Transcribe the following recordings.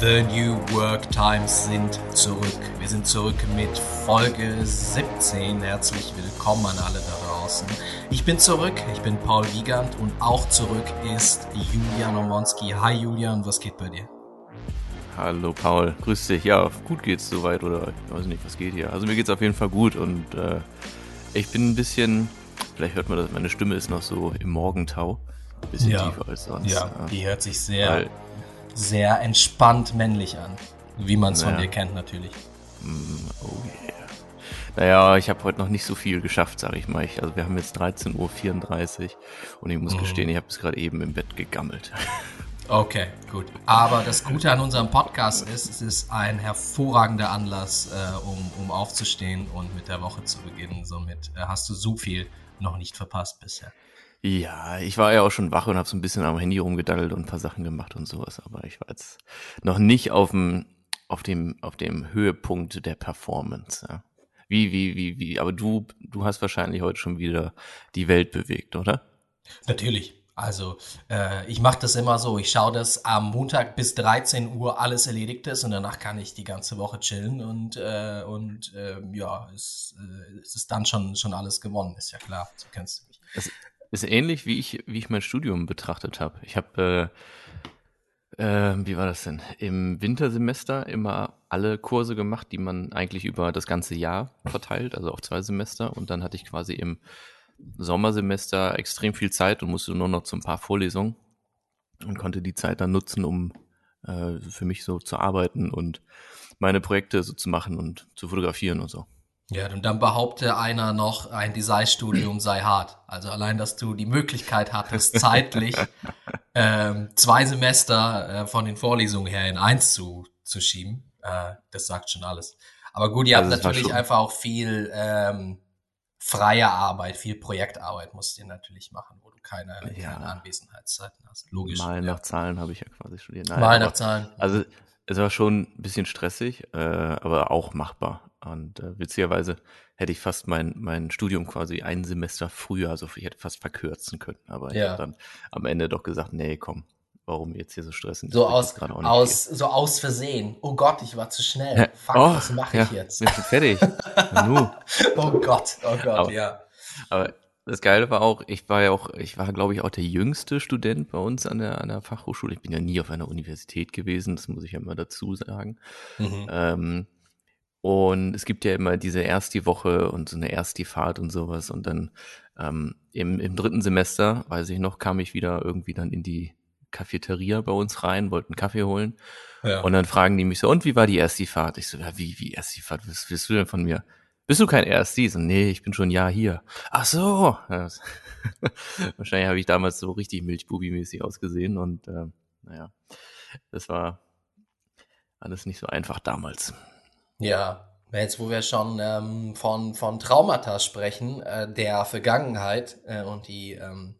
The New Work Times sind zurück. Wir sind zurück mit Folge 17. Herzlich willkommen an alle da draußen. Ich bin zurück, ich bin Paul Wiegand und auch zurück ist Julian Omonski. Hi Julian, was geht bei dir? Hallo Paul, grüß dich. Ja, gut geht's soweit oder ich weiß nicht, was geht hier. Also mir geht's auf jeden Fall gut und äh, ich bin ein bisschen, vielleicht hört man das, meine Stimme ist noch so im Morgentau. Ein bisschen ja. tiefer als sonst. Ja, die hört sich sehr, Weil, sehr entspannt männlich an. Wie man es von dir kennt natürlich. Mm, oh yeah. Naja, ich habe heute noch nicht so viel geschafft, sag ich mal. Ich, also wir haben jetzt 13.34 Uhr und ich muss mhm. gestehen, ich habe bis gerade eben im Bett gegammelt. Okay, gut. Aber das Gute an unserem Podcast ist, es ist ein hervorragender Anlass, äh, um, um aufzustehen und mit der Woche zu beginnen. Somit äh, hast du so viel noch nicht verpasst bisher. Ja, ich war ja auch schon wach und habe so ein bisschen am Handy rumgedaddelt und ein paar Sachen gemacht und sowas, aber ich war jetzt noch nicht auf dem, auf dem, auf dem Höhepunkt der Performance. Ja. Wie, wie, wie, wie, aber du, du hast wahrscheinlich heute schon wieder die Welt bewegt, oder? Natürlich. Also äh, ich mache das immer so, ich schaue, dass am Montag bis 13 Uhr alles erledigt ist und danach kann ich die ganze Woche chillen und, äh, und äh, ja, es, äh, es ist dann schon, schon alles gewonnen, ist ja klar, so kennst du mich. Es ist ähnlich, wie ich, wie ich mein Studium betrachtet habe. Ich habe, äh, äh, wie war das denn, im Wintersemester immer alle Kurse gemacht, die man eigentlich über das ganze Jahr verteilt, also auf zwei Semester und dann hatte ich quasi im Sommersemester extrem viel Zeit und musste nur noch zu ein paar Vorlesungen und konnte die Zeit dann nutzen, um äh, für mich so zu arbeiten und meine Projekte so zu machen und zu fotografieren und so. Ja, und dann behaupte einer noch, ein Designstudium sei hart. Also allein, dass du die Möglichkeit hattest, zeitlich ähm, zwei Semester äh, von den Vorlesungen her in eins zu, zu schieben, äh, das sagt schon alles. Aber gut, ihr also habt natürlich einfach auch viel ähm, freie Arbeit, viel Projektarbeit musst du natürlich machen, wo du keine, ja. keine Anwesenheitszeiten hast. Logisch. Mal ja. nach Zahlen habe ich ja quasi studiert. Nein, Mal nach Zahlen. Also es war schon ein bisschen stressig, äh, aber auch machbar. Und äh, witzigerweise hätte ich fast mein, mein Studium quasi ein Semester früher, also ich hätte fast verkürzen können. Aber ich ja. habe dann am Ende doch gesagt, nee, komm, warum jetzt hier so stressen. So aus, aus, so aus Versehen. Oh Gott, ich war zu schnell. Ja. Fuck, oh, was mache ich jetzt? Bin schon fertig. oh Gott, oh Gott, aber, ja. Aber das Geile war auch, ich war ja auch, ich war, glaube ich, auch der jüngste Student bei uns an der, an der Fachhochschule. Ich bin ja nie auf einer Universität gewesen, das muss ich ja immer dazu sagen. Mhm. Ähm, und es gibt ja immer diese erste Woche und so eine erste Fahrt und sowas. Und dann ähm, im, im dritten Semester, weiß ich noch, kam ich wieder irgendwie dann in die Cafeteria bei uns rein, wollten Kaffee holen. Ja. Und dann fragen die mich so, und wie war die erste Fahrt? Ich so, ja, wie, wie erste Fahrt? Was willst du denn von mir? Bist du kein Ersti? So, nee, ich bin schon ein Jahr hier. Ach so. Wahrscheinlich habe ich damals so richtig Milchbubi-mäßig ausgesehen und äh, naja, das war alles nicht so einfach damals. Ja, jetzt wo wir schon ähm, von, von Traumata sprechen, äh, der Vergangenheit äh, und die ähm,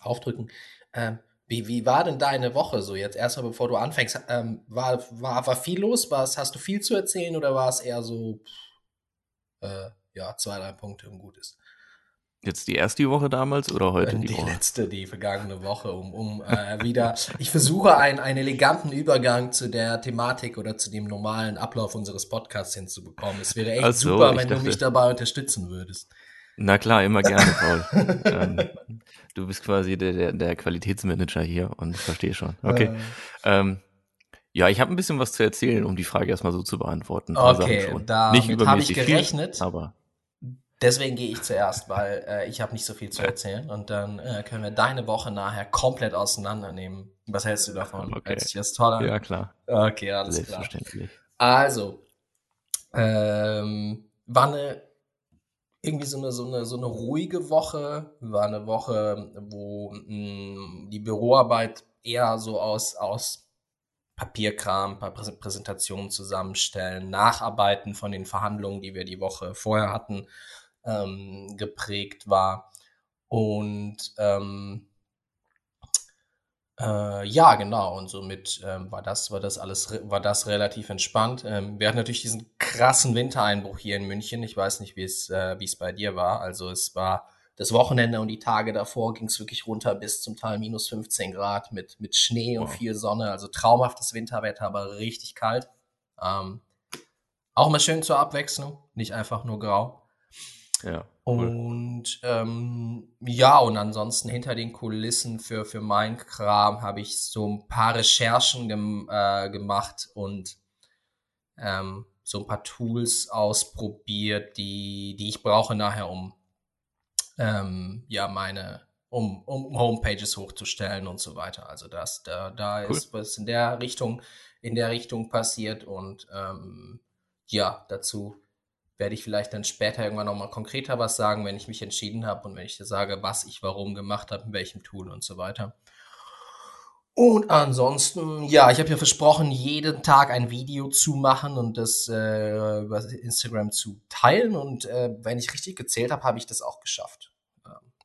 aufdrücken, ähm, wie, wie war denn deine Woche so jetzt? Erstmal bevor du anfängst, ähm, war, war, war viel los? Was, hast du viel zu erzählen oder war es eher so, äh, ja, zwei, drei Punkte und gut ist? Jetzt die erste Woche damals oder heute die, die Woche? letzte, die vergangene Woche, um, um äh, wieder. ich versuche einen, einen eleganten Übergang zu der Thematik oder zu dem normalen Ablauf unseres Podcasts hinzubekommen. Es wäre echt so, super, wenn dachte, du mich dabei unterstützen würdest. Na klar, immer gerne, Paul. ähm, du bist quasi der, der, der, Qualitätsmanager hier und ich verstehe schon. Okay. Äh. Ähm, ja, ich habe ein bisschen was zu erzählen, um die Frage erstmal so zu beantworten. Okay, damit habe ich gerechnet. Viel, aber Deswegen gehe ich zuerst, weil äh, ich habe nicht so viel zu erzählen und dann äh, können wir deine Woche nachher komplett auseinandernehmen. Was hältst du davon? Okay. Hältst du das toll an? Ja, klar. Okay, alles Selbstverständlich. klar. Also, ähm, war eine irgendwie so eine, so eine, so eine ruhige Woche, war eine Woche, wo mh, mm, die Büroarbeit eher so aus, aus Papierkram, paar Präsentationen zusammenstellen, Nacharbeiten von den Verhandlungen, die wir die Woche vorher hatten, ähm, geprägt war. Und ähm, äh, ja, genau. Und somit ähm, war das, war das alles, war das relativ entspannt. Ähm, wir hatten natürlich diesen krassen Wintereinbruch hier in München. Ich weiß nicht, wie es, äh, wie es bei dir war. Also es war das Wochenende und die Tage davor ging es wirklich runter bis zum Teil minus 15 Grad mit, mit Schnee und wow. viel Sonne. Also traumhaftes Winterwetter, aber richtig kalt. Ähm, auch mal schön zur Abwechslung, nicht einfach nur grau. Ja. Cool. Und ähm, ja, und ansonsten hinter den Kulissen für, für meinen Kram habe ich so ein paar Recherchen gem äh, gemacht und ähm, so ein paar Tools ausprobiert, die, die ich brauche nachher, um ähm, ja meine, um, um Homepages hochzustellen und so weiter. Also das, da, da cool. ist was in der Richtung, in der Richtung passiert und ähm, ja, dazu werde ich vielleicht dann später irgendwann nochmal konkreter was sagen, wenn ich mich entschieden habe und wenn ich dir sage, was ich warum gemacht habe, in welchem Tool und so weiter. Und ansonsten, ja, ich habe ja versprochen, jeden Tag ein Video zu machen und das äh, über Instagram zu teilen. Und äh, wenn ich richtig gezählt habe, habe ich das auch geschafft.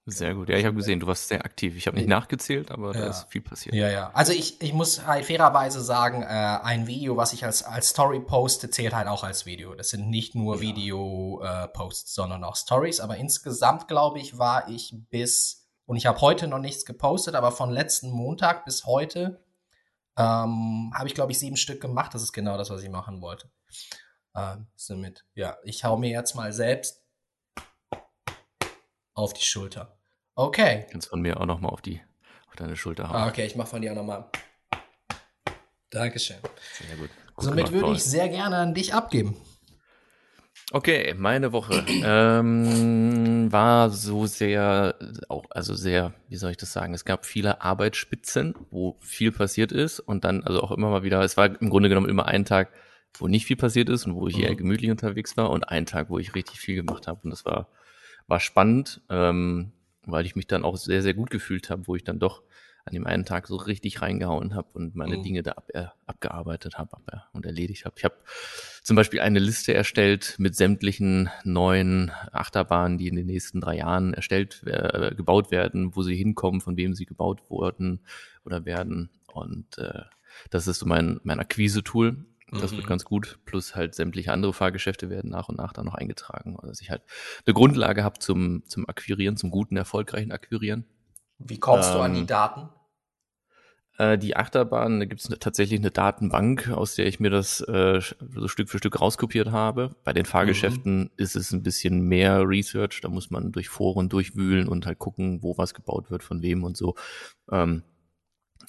Sehr gut. Ja, ich habe gesehen, du warst sehr aktiv. Ich habe nicht nachgezählt, aber ja. da ist viel passiert. Ja, ja. Also ich, ich muss halt fairerweise sagen, äh, ein Video, was ich als, als Story poste, zählt halt auch als Video. Das sind nicht nur ja. Video-Posts, äh, sondern auch Stories. Aber insgesamt, glaube ich, war ich bis, und ich habe heute noch nichts gepostet, aber von letzten Montag bis heute ähm, habe ich, glaube ich, sieben Stück gemacht. Das ist genau das, was ich machen wollte. Äh, somit, ja, ich hau mir jetzt mal selbst auf die Schulter. Okay. Kannst von mir auch nochmal auf die, auf deine Schulter hauen. Ah, okay, ich mache von dir auch nochmal. Dankeschön. Sehr gut. gut Somit würde ich sehr gerne an dich abgeben. Okay, meine Woche ähm, war so sehr, auch also sehr, wie soll ich das sagen? Es gab viele Arbeitsspitzen, wo viel passiert ist und dann also auch immer mal wieder. Es war im Grunde genommen immer ein Tag, wo nicht viel passiert ist und wo ich mhm. eher gemütlich unterwegs war und ein Tag, wo ich richtig viel gemacht habe und das war war spannend. Ähm, weil ich mich dann auch sehr, sehr gut gefühlt habe, wo ich dann doch an dem einen Tag so richtig reingehauen habe und meine mhm. Dinge da ab, äh, abgearbeitet habe ab, äh, und erledigt habe. Ich habe zum Beispiel eine Liste erstellt mit sämtlichen neuen Achterbahnen, die in den nächsten drei Jahren erstellt, äh, gebaut werden, wo sie hinkommen, von wem sie gebaut wurden oder werden. Und äh, das ist so mein, mein Akquise-Tool. Das mhm. wird ganz gut. Plus halt sämtliche andere Fahrgeschäfte werden nach und nach dann noch eingetragen. dass ich halt eine Grundlage habe zum, zum Akquirieren, zum guten, erfolgreichen Akquirieren. Wie kommst ähm, du an die ähm, Daten? Äh, die Achterbahn, da gibt es tatsächlich eine Datenbank, aus der ich mir das äh, so Stück für Stück rauskopiert habe. Bei den Fahrgeschäften mhm. ist es ein bisschen mehr Research. Da muss man durch Foren durchwühlen und halt gucken, wo was gebaut wird, von wem und so. Ähm,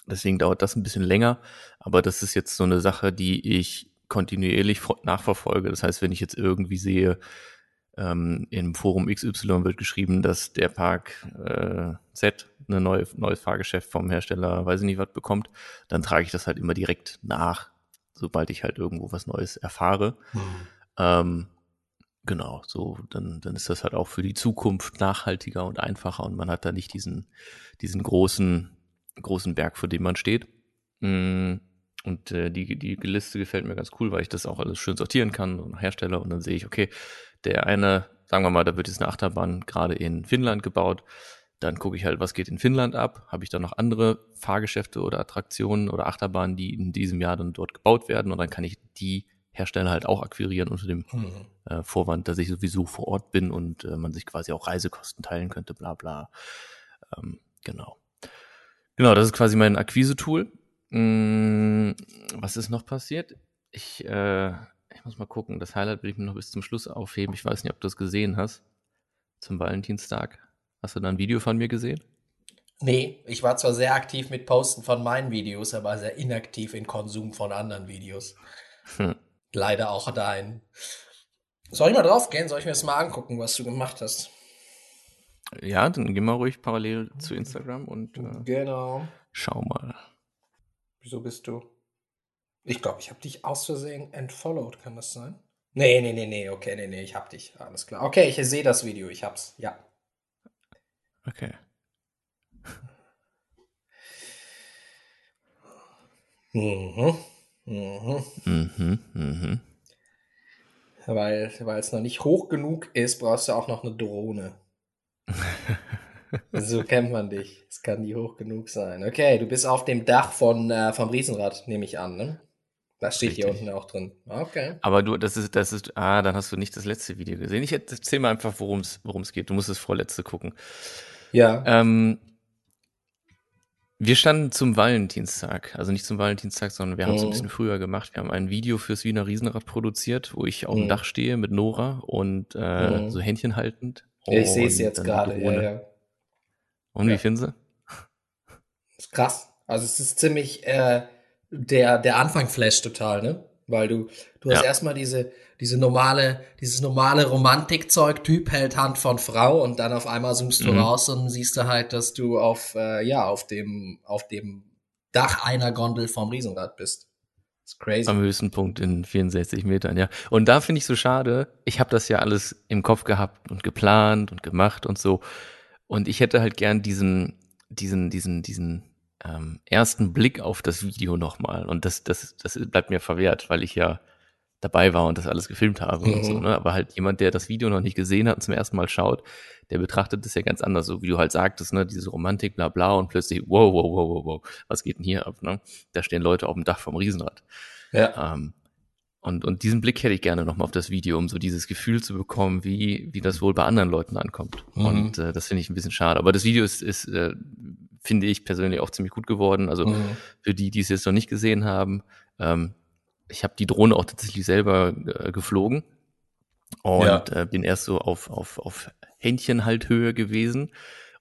Deswegen dauert das ein bisschen länger. Aber das ist jetzt so eine Sache, die ich kontinuierlich nachverfolge. Das heißt, wenn ich jetzt irgendwie sehe, ähm, im Forum XY wird geschrieben, dass der Park äh, Z eine neue neues Fahrgeschäft vom Hersteller, weiß ich nicht was bekommt, dann trage ich das halt immer direkt nach, sobald ich halt irgendwo was Neues erfahre. Mhm. Ähm, genau, so dann dann ist das halt auch für die Zukunft nachhaltiger und einfacher und man hat da nicht diesen diesen großen großen Berg, vor dem man steht. Mm, und äh, die, die Liste gefällt mir ganz cool, weil ich das auch alles schön sortieren kann und Hersteller und dann sehe ich, okay, der eine, sagen wir mal, da wird jetzt eine Achterbahn gerade in Finnland gebaut. Dann gucke ich halt, was geht in Finnland ab? Habe ich da noch andere Fahrgeschäfte oder Attraktionen oder Achterbahnen, die in diesem Jahr dann dort gebaut werden? Und dann kann ich die Hersteller halt auch akquirieren unter dem mhm. äh, Vorwand, dass ich sowieso vor Ort bin und äh, man sich quasi auch Reisekosten teilen könnte, bla bla. Ähm, genau. Genau, das ist quasi mein Akquise-Tool. Hm, was ist noch passiert? Ich, äh, ich muss mal gucken. Das Highlight will ich mir noch bis zum Schluss aufheben. Ich weiß nicht, ob du das gesehen hast. Zum Valentinstag. Hast du da ein Video von mir gesehen? Nee, ich war zwar sehr aktiv mit Posten von meinen Videos, aber sehr inaktiv in Konsum von anderen Videos. Hm. Leider auch dein. Soll ich mal drauf gehen? Soll ich mir das mal angucken, was du gemacht hast? Ja, dann geh mal ruhig parallel zu Instagram und äh, genau. schau mal. Wieso bist du? Ich glaube, ich habe dich aus Versehen entfollowed, kann das sein? Nee, nee, nee, nee, okay, nee, nee, ich hab dich. Alles klar. Okay, ich sehe das Video, ich hab's, ja. Okay. Mhm. Mhm. Mhm. Mhm. Weil es noch nicht hoch genug ist, brauchst du auch noch eine Drohne so kennt man dich. Es kann nie hoch genug sein. Okay, du bist auf dem Dach von, äh, vom Riesenrad, nehme ich an, ne? Das steht Richtig. hier unten auch drin. Okay. Aber du, das ist, das ist, ah, dann hast du nicht das letzte Video gesehen. Ich erzähl mal einfach, worum es worum es geht. Du musst das vorletzte gucken. Ja. Ähm, wir standen zum Valentinstag, also nicht zum Valentinstag, sondern wir haben es ein mhm. bisschen früher gemacht. Wir haben ein Video fürs Wiener Riesenrad produziert, wo ich auf dem mhm. Dach stehe mit Nora und äh, mhm. so Händchen haltend. Ich sehe es jetzt gerade, ja, ja. Und wie finden Sie? Ist krass. Also es ist ziemlich, äh, der, der Anfang flasht total, ne? Weil du, du hast erstmal diese, diese normale, dieses normale Romantikzeug, Typ hält Hand von Frau und dann auf einmal zoomst du mhm. raus und siehst du halt, dass du auf, äh, ja, auf dem, auf dem Dach einer Gondel vom Riesenrad bist. Crazy. Am höchsten Punkt in 64 Metern, ja. Und da finde ich so schade, ich habe das ja alles im Kopf gehabt und geplant und gemacht und so. Und ich hätte halt gern diesen, diesen, diesen, diesen ähm, ersten Blick auf das Video nochmal. Und das, das, das bleibt mir verwehrt, weil ich ja dabei war und das alles gefilmt habe mhm. und so, mhm. ne? Aber halt jemand, der das Video noch nicht gesehen hat und zum ersten Mal schaut, der betrachtet das ja ganz anders, so wie du halt sagtest, ne, diese Romantik, bla bla und plötzlich, wow, wow, wow, wow, wow, was geht denn hier ab, ne? Da stehen Leute auf dem Dach vom Riesenrad. Ja. Ähm, und, und diesen Blick hätte ich gerne nochmal auf das Video, um so dieses Gefühl zu bekommen, wie, wie das wohl bei anderen Leuten ankommt. Mhm. Und äh, das finde ich ein bisschen schade. Aber das Video ist, ist äh, finde ich persönlich auch ziemlich gut geworden. Also mhm. für die, die es jetzt noch nicht gesehen haben, ähm, ich habe die Drohne auch tatsächlich selber äh, geflogen und ja. äh, bin erst so auf, auf, auf Händchenhalthöhe gewesen.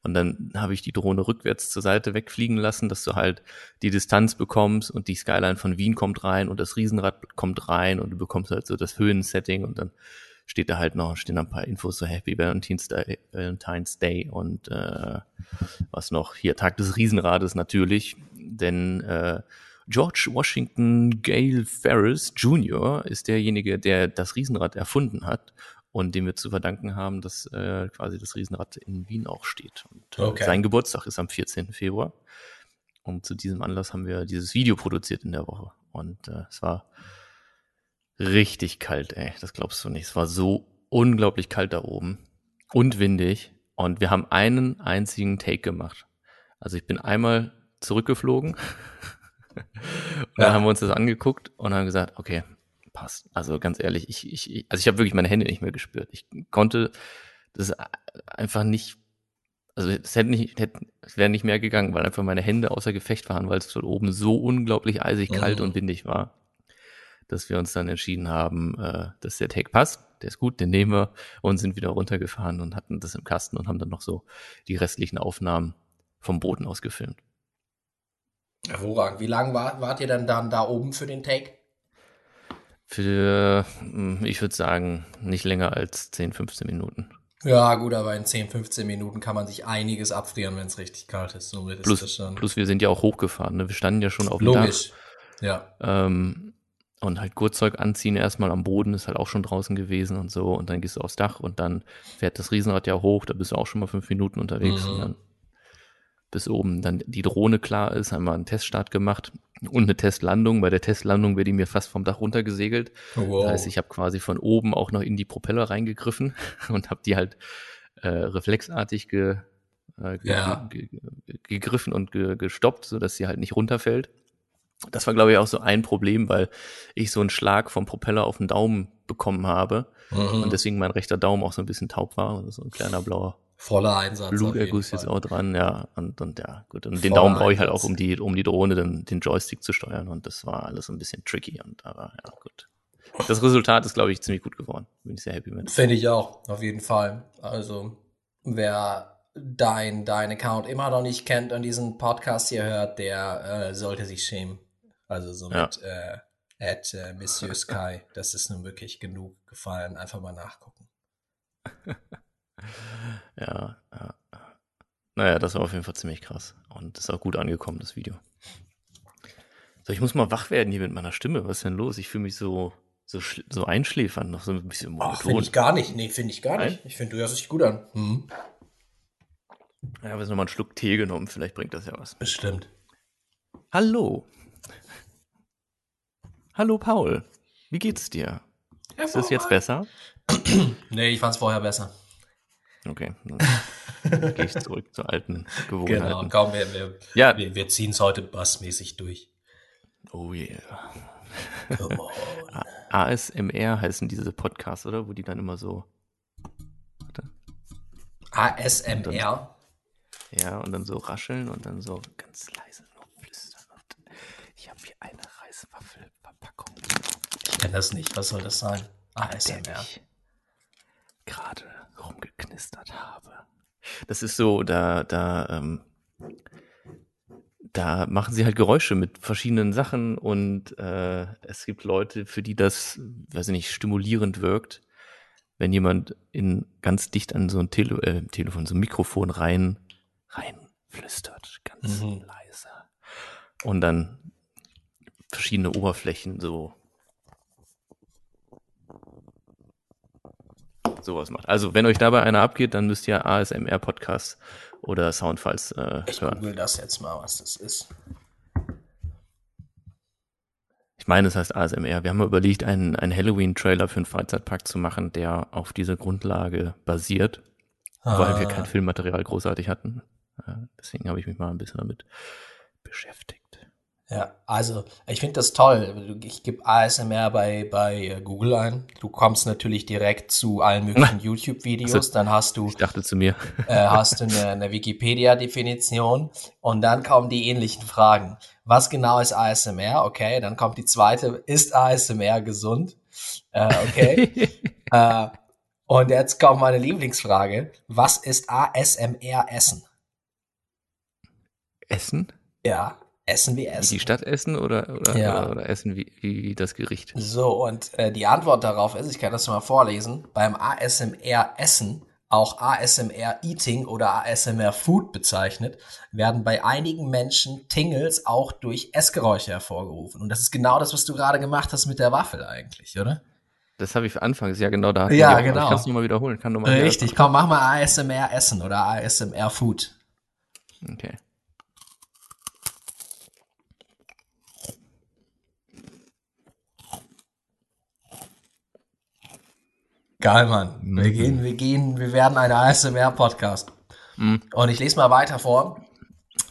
Und dann habe ich die Drohne rückwärts zur Seite wegfliegen lassen, dass du halt die Distanz bekommst und die Skyline von Wien kommt rein und das Riesenrad kommt rein und du bekommst halt so das Höhensetting und dann steht da halt noch, stehen ein paar Infos so Happy Valentine's Day, Valentine's Day und äh, was noch, hier Tag des Riesenrades natürlich, denn äh, George Washington Gale Ferris Jr. ist derjenige, der das Riesenrad erfunden hat und dem wir zu verdanken haben, dass äh, quasi das Riesenrad in Wien auch steht. Und, äh, okay. Sein Geburtstag ist am 14. Februar. Und zu diesem Anlass haben wir dieses Video produziert in der Woche. Und äh, es war richtig kalt, ey. Das glaubst du nicht. Es war so unglaublich kalt da oben und windig. Und wir haben einen einzigen Take gemacht. Also ich bin einmal zurückgeflogen und dann haben wir uns das angeguckt und haben gesagt, okay, passt. Also ganz ehrlich, ich, ich, also ich habe wirklich meine Hände nicht mehr gespürt. Ich konnte das einfach nicht, also es hätte nicht, hätte, es wäre nicht mehr gegangen, weil einfach meine Hände außer Gefecht waren, weil es dort oben so unglaublich eisig, kalt mhm. und windig war, dass wir uns dann entschieden haben, äh, dass der Take passt. Der ist gut, den nehmen wir und sind wieder runtergefahren und hatten das im Kasten und haben dann noch so die restlichen Aufnahmen vom Boden aus gefilmt. Hervorragend. Wie lange war, wart ihr dann, dann da oben für den Take? Für, hm, ich würde sagen, nicht länger als 10, 15 Minuten. Ja, gut, aber in 10, 15 Minuten kann man sich einiges abfrieren, wenn es richtig kalt ist. So plus, ist plus, wir sind ja auch hochgefahren. Ne? Wir standen ja schon auf dem Logisch. Dach. Ja. Ähm, und halt Gurtzeug anziehen erstmal am Boden ist halt auch schon draußen gewesen und so. Und dann gehst du aufs Dach und dann fährt das Riesenrad ja hoch. Da bist du auch schon mal fünf Minuten unterwegs. Mhm. Und dann bis oben dann die Drohne klar ist, haben wir einen Teststart gemacht und eine Testlandung. Bei der Testlandung wäre die mir fast vom Dach runtergesegelt. Oh, wow. Das heißt, ich habe quasi von oben auch noch in die Propeller reingegriffen und habe die halt äh, reflexartig ge, äh, ge, ja. ge, gegriffen und gestoppt, sodass sie halt nicht runterfällt. Das war, glaube ich, auch so ein Problem, weil ich so einen Schlag vom Propeller auf den Daumen bekommen habe mhm. und deswegen mein rechter Daumen auch so ein bisschen taub war. So ein kleiner blauer Voller Einsatz. Bluterguss jetzt auch dran, ja. Und, und ja, gut. Und den Daumen brauche ich halt auch, um die, um die Drohne den, den Joystick zu steuern. Und das war alles ein bisschen tricky. Und aber ja, gut. Das Resultat ist, glaube ich, ziemlich gut geworden. Bin ich sehr happy mit. Finde ich auch, auf jeden Fall. Also, wer dein, dein Account immer noch nicht kennt und diesen Podcast hier hört, der äh, sollte sich schämen. Also so ja. mit äh, at äh, Monsieur Sky. Das ist nun wirklich genug gefallen. Einfach mal nachgucken. Ja, ja. Naja, das war auf jeden Fall ziemlich krass. Und ist auch gut angekommen, das Video. So, ich muss mal wach werden hier mit meiner Stimme. Was ist denn los? Ich fühle mich so, so, so einschläfern, noch so ein bisschen monoton. Finde ich gar nicht. Nee, finde ich gar Nein? nicht. Ich finde, du hörst dich gut an. Hm. Ja, wir haben noch mal einen Schluck Tee genommen. Vielleicht bringt das ja was. Bestimmt. Hallo. Hallo, Paul. Wie geht's dir? Ja, ist es jetzt besser? nee, ich fand's vorher besser. Okay, dann gehe ich zurück zur alten Gewohnheiten. Genau, kaum, wir, wir, ja. wir, wir ziehen es heute bassmäßig durch. Oh yeah. Come on. ASMR heißen diese Podcasts, oder? Wo die dann immer so. Warte. ASMR? ja, und dann so rascheln und dann so ganz leise nur flüstern. Und ich habe hier eine Reiswaffelverpackung. Ich kenne das nicht. Was soll das sein? ASMR. Gerade rumgeknistert habe. Das ist so, da, da, ähm, da machen sie halt Geräusche mit verschiedenen Sachen und äh, es gibt Leute, für die das, weiß ich nicht, stimulierend wirkt, wenn jemand in ganz dicht an so ein Tele äh, Telefon, so ein Mikrofon rein, rein flüstert, ganz mhm. leise. Und dann verschiedene Oberflächen so sowas macht. Also, wenn euch dabei einer abgeht, dann müsst ihr ASMR-Podcasts oder Soundfiles äh, ich hören. Ich google das jetzt mal, was das ist. Ich meine, es heißt ASMR. Wir haben überlegt, einen, einen Halloween-Trailer für einen Freizeitpark zu machen, der auf dieser Grundlage basiert, ah. weil wir kein Filmmaterial großartig hatten. Deswegen habe ich mich mal ein bisschen damit beschäftigt. Ja, also ich finde das toll. Ich gebe ASMR bei, bei äh, Google ein. Du kommst natürlich direkt zu allen möglichen YouTube-Videos. Also, dann hast du. Ich dachte zu mir. äh, hast du eine, eine Wikipedia-Definition und dann kommen die ähnlichen Fragen. Was genau ist ASMR? Okay, dann kommt die zweite. Ist ASMR gesund? Äh, okay. äh, und jetzt kommt meine Lieblingsfrage. Was ist ASMR Essen? Essen? Ja. Essen wie Essen. Wie die Stadt essen oder, oder, ja. oder, oder essen wie, wie, das Gericht? So, und äh, die Antwort darauf ist, ich kann das mal vorlesen, beim ASMR Essen, auch ASMR Eating oder ASMR Food bezeichnet, werden bei einigen Menschen Tingles auch durch Essgeräusche hervorgerufen. Und das ist genau das, was du gerade gemacht hast mit der Waffel eigentlich, oder? Das habe ich anfangs, ja genau da. Ja, genau. Ich kann es nochmal wiederholen. Kann noch mal Richtig, komm, mach mal ASMR Essen oder ASMR Food. Okay. Geil, Mann. Wir mhm. gehen, wir gehen, wir werden ein ASMR-Podcast. Mhm. Und ich lese mal weiter vor.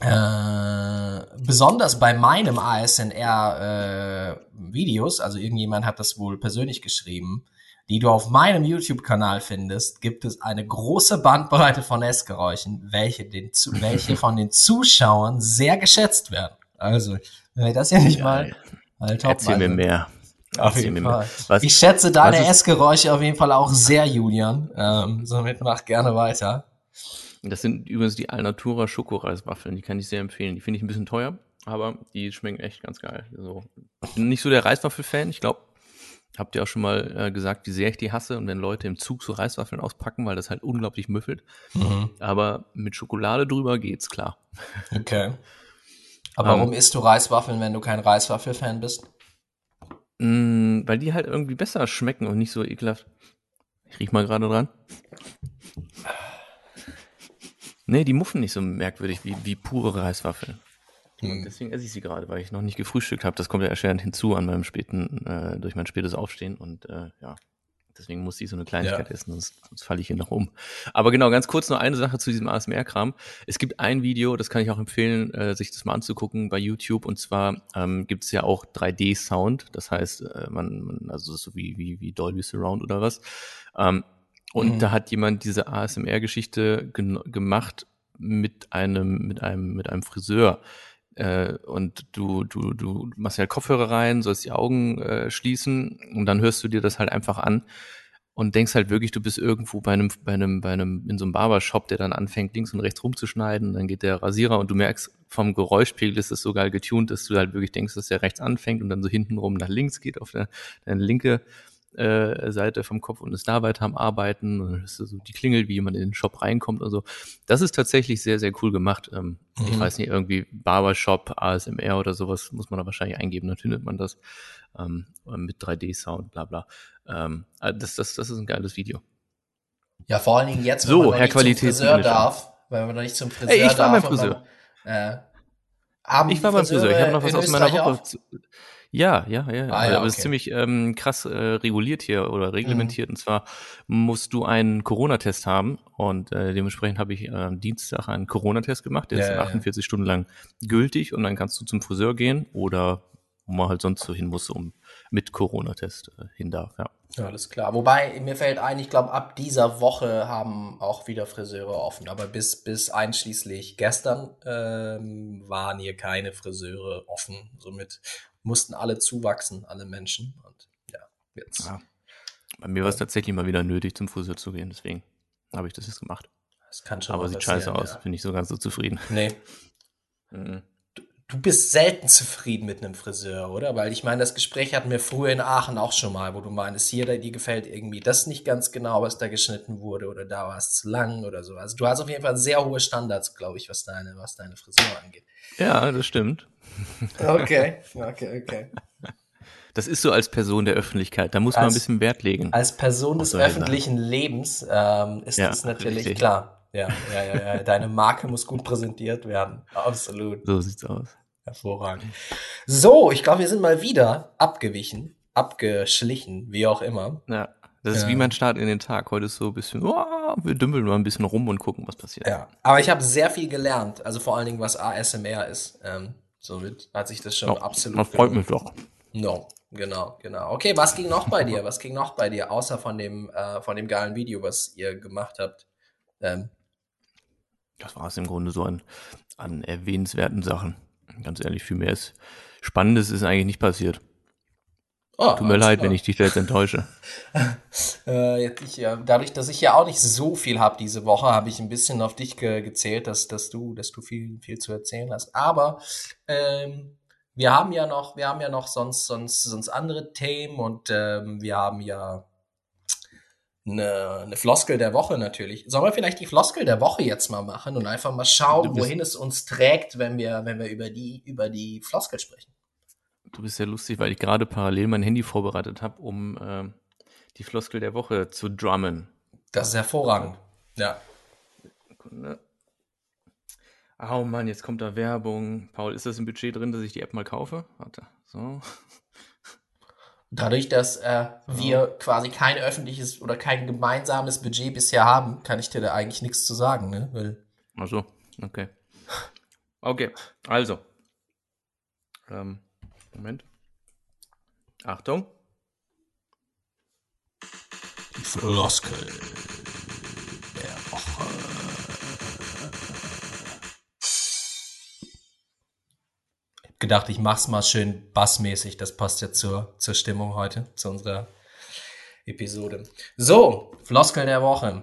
Äh, besonders bei meinem ASMR-Videos, äh, also irgendjemand hat das wohl persönlich geschrieben, die du auf meinem YouTube-Kanal findest, gibt es eine große Bandbreite von Essgeräuschen, welche, den, welche von den Zuschauern sehr geschätzt werden. Also, wenn wir das ja nicht mal, mal top Erzähl mir mehr. Auf jeden Fall. Was, ich schätze deine Essgeräusche auf jeden Fall auch sehr, Julian. Ähm, somit mach gerne weiter. Das sind übrigens die Alnatura Schokoreiswaffeln. Die kann ich sehr empfehlen. Die finde ich ein bisschen teuer, aber die schmecken echt ganz geil. Also, ich bin nicht so der Reiswaffel-Fan. Ich glaube, habt ihr auch schon mal äh, gesagt, wie sehr ich die hasse und wenn Leute im Zug so Reiswaffeln auspacken, weil das halt unglaublich müffelt. Mhm. Aber mit Schokolade drüber geht's klar. Okay. Aber um, warum isst du Reiswaffeln, wenn du kein Reiswaffel-Fan bist? Mm, weil die halt irgendwie besser schmecken und nicht so ekelhaft. Ich riech mal gerade dran. Nee, die muffen nicht so merkwürdig wie, wie pure Reiswaffeln. Hm. Deswegen esse ich sie gerade, weil ich noch nicht gefrühstückt habe. Das kommt ja erschwerend hinzu an meinem späten, äh, durch mein spätes Aufstehen und äh, ja. Deswegen muss ich so eine Kleinigkeit ja. essen, sonst, sonst falle ich hier noch um. Aber genau, ganz kurz noch eine Sache zu diesem ASMR-Kram. Es gibt ein Video, das kann ich auch empfehlen, äh, sich das mal anzugucken bei YouTube. Und zwar ähm, gibt es ja auch 3D-Sound. Das heißt, äh, man, man, also so wie, wie, wie Dolby Surround oder was. Ähm, und mhm. da hat jemand diese ASMR-Geschichte gemacht mit einem, mit einem, mit einem Friseur äh, und du, du, du machst ja Kopfhörer rein, sollst die Augen äh, schließen und dann hörst du dir das halt einfach an und denkst halt wirklich, du bist irgendwo bei einem, bei einem, bei einem, in so einem Barbershop, der dann anfängt, links und rechts rumzuschneiden, dann geht der Rasierer und du merkst, vom Geräuschpegel ist es so geil getuned, dass du halt wirklich denkst, dass der rechts anfängt und dann so hintenrum nach links geht auf deine linke äh, Seite vom Kopf und ist da weiter am Arbeiten und ist so die Klingel, wie jemand in den Shop reinkommt und so. Das ist tatsächlich sehr, sehr cool gemacht. Ähm, mhm. Ich weiß nicht, irgendwie Barbershop, ASMR oder sowas muss man da wahrscheinlich eingeben, dann findet man das ähm, mit 3D-Sound, bla bla. Ähm, äh, das, das, das ist ein geiles Video. Ja, vor allen Dingen jetzt, wenn so, man Herr nicht zum Friseur darf, weil man noch nicht zum Friseur Ey, ich war beim Friseur. Man, äh, ich war beim Friseur. Ich habe noch was aus meiner Woche. Zu, ja, ja, ja. Ah, ja aber es okay. ist ziemlich ähm, krass äh, reguliert hier oder reglementiert. Mhm. Und zwar musst du einen Corona-Test haben. Und äh, dementsprechend habe ich äh, Dienstag einen Corona-Test gemacht. Der ja, ist ja, 48 ja. Stunden lang gültig. Und dann kannst du zum Friseur gehen oder wo man halt sonst so hin muss, um mit Corona-Test äh, hin darf, ja. Ja, alles klar. Wobei, mir fällt ein, ich glaube, ab dieser Woche haben auch wieder Friseure offen. Aber bis, bis einschließlich gestern ähm, waren hier keine Friseure offen. Somit mussten alle zuwachsen, alle Menschen. Und ja, jetzt. Ja. Bei mir war es tatsächlich mal wieder nötig, zum Friseur zu gehen. Deswegen habe ich das jetzt gemacht. Das kann schon Aber sieht scheiße aus. Ja. Bin ich so ganz so zufrieden. Nee. Mhm du bist selten zufrieden mit einem Friseur, oder? Weil ich meine, das Gespräch hatten wir früher in Aachen auch schon mal, wo du meinst, hier, dir gefällt irgendwie das nicht ganz genau, was da geschnitten wurde, oder da war es zu lang oder so. Also du hast auf jeden Fall sehr hohe Standards, glaube ich, was deine, was deine Frisur angeht. Ja, das stimmt. Okay, okay, okay. Das ist so als Person der Öffentlichkeit, da muss als, man ein bisschen Wert legen. Als Person des öffentlichen. Lebens ähm, ist ja, das natürlich richtig. klar. Ja, ja, ja, ja. Deine Marke muss gut präsentiert werden. Absolut. So sieht's aus. Hervorragend. So, ich glaube, wir sind mal wieder abgewichen, abgeschlichen, wie auch immer. Ja. Das ist ja. wie mein Start in den Tag. Heute ist so ein bisschen, oh, wir dümpeln mal ein bisschen rum und gucken, was passiert. Ja, aber ich habe sehr viel gelernt. Also vor allen Dingen, was ASMR ist. Ähm, somit hat sich das schon ja, absolut. Das freut mich doch. No, genau, genau. Okay, was ging noch bei dir? Was ging noch bei dir, außer von dem, äh, von dem geilen Video, was ihr gemacht habt? Ähm, das war es im Grunde so an, an erwähnenswerten Sachen. Ganz ehrlich, viel mehr ist Spannendes ist eigentlich nicht passiert. Oh, Tut mir leid, klar. wenn ich dich jetzt enttäusche. äh, ich, ja, dadurch, dass ich ja auch nicht so viel habe diese Woche, habe ich ein bisschen auf dich ge gezählt, dass, dass du, dass du viel, viel zu erzählen hast. Aber ähm, wir haben ja noch, wir haben ja noch sonst, sonst, sonst andere Themen und ähm, wir haben ja eine, eine Floskel der Woche natürlich. Sollen wir vielleicht die Floskel der Woche jetzt mal machen und einfach mal schauen, wohin es uns trägt, wenn wir, wenn wir über die, über die Floskel sprechen? Du bist ja lustig, weil ich gerade parallel mein Handy vorbereitet habe, um äh, die Floskel der Woche zu drummen. Das ist hervorragend. Ja. Sekunde. Oh Mann, jetzt kommt da Werbung. Paul, ist das im Budget drin, dass ich die App mal kaufe? Warte. So. Dadurch, dass äh, wir quasi kein öffentliches oder kein gemeinsames Budget bisher haben, kann ich dir da eigentlich nichts zu sagen, ne? Weil Ach so, okay. Okay, also. Ähm, Moment. Achtung. Die Floskel gedacht, ich mach's mal schön bassmäßig. Das passt ja zur, zur Stimmung heute, zu unserer Episode. So, Floskel der Woche.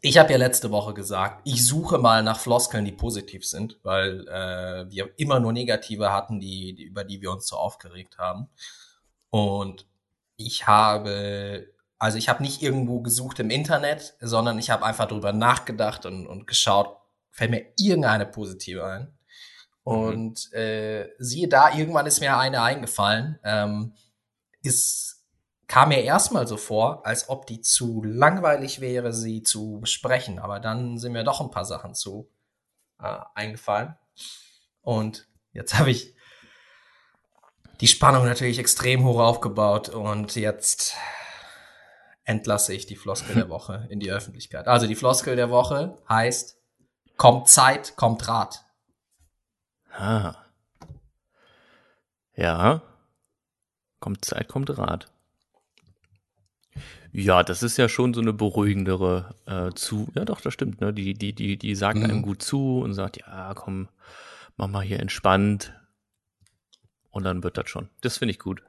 Ich habe ja letzte Woche gesagt, ich suche mal nach Floskeln, die positiv sind, weil äh, wir immer nur negative hatten, die, die, über die wir uns so aufgeregt haben. Und ich habe, also ich habe nicht irgendwo gesucht im Internet, sondern ich habe einfach drüber nachgedacht und, und geschaut, fällt mir irgendeine positive ein. Mhm. Und äh, siehe da, irgendwann ist mir eine eingefallen. Ähm, ist, kam mir erstmal so vor, als ob die zu langweilig wäre, sie zu besprechen. Aber dann sind mir doch ein paar Sachen zu äh, eingefallen. Und jetzt habe ich die Spannung natürlich extrem hoch aufgebaut und jetzt entlasse ich die Floskel der Woche in die Öffentlichkeit. Also die Floskel der Woche heißt, kommt Zeit, kommt Rat. Ah. Ja. Kommt Zeit, kommt Rat. Ja, das ist ja schon so eine beruhigendere äh, zu. Ja, doch, das stimmt. Ne? Die, die, die, die sagt mhm. einem gut zu und sagt, ja, komm, mach mal hier entspannt. Und dann wird das schon. Das finde ich gut.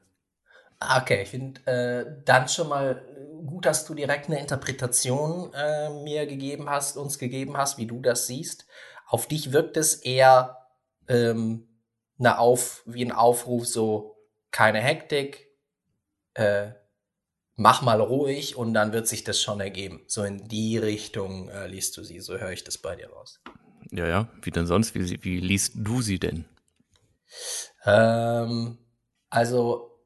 Ah, okay, ich finde äh, dann schon mal gut, dass du direkt eine Interpretation äh, mir gegeben hast, uns gegeben hast, wie du das siehst. Auf dich wirkt es eher ähm, eine Auf, wie ein Aufruf, so keine Hektik, äh, mach mal ruhig und dann wird sich das schon ergeben. So in die Richtung äh, liest du sie, so höre ich das bei dir raus. Ja, ja, wie denn sonst? Wie, wie liest du sie denn? Ähm, also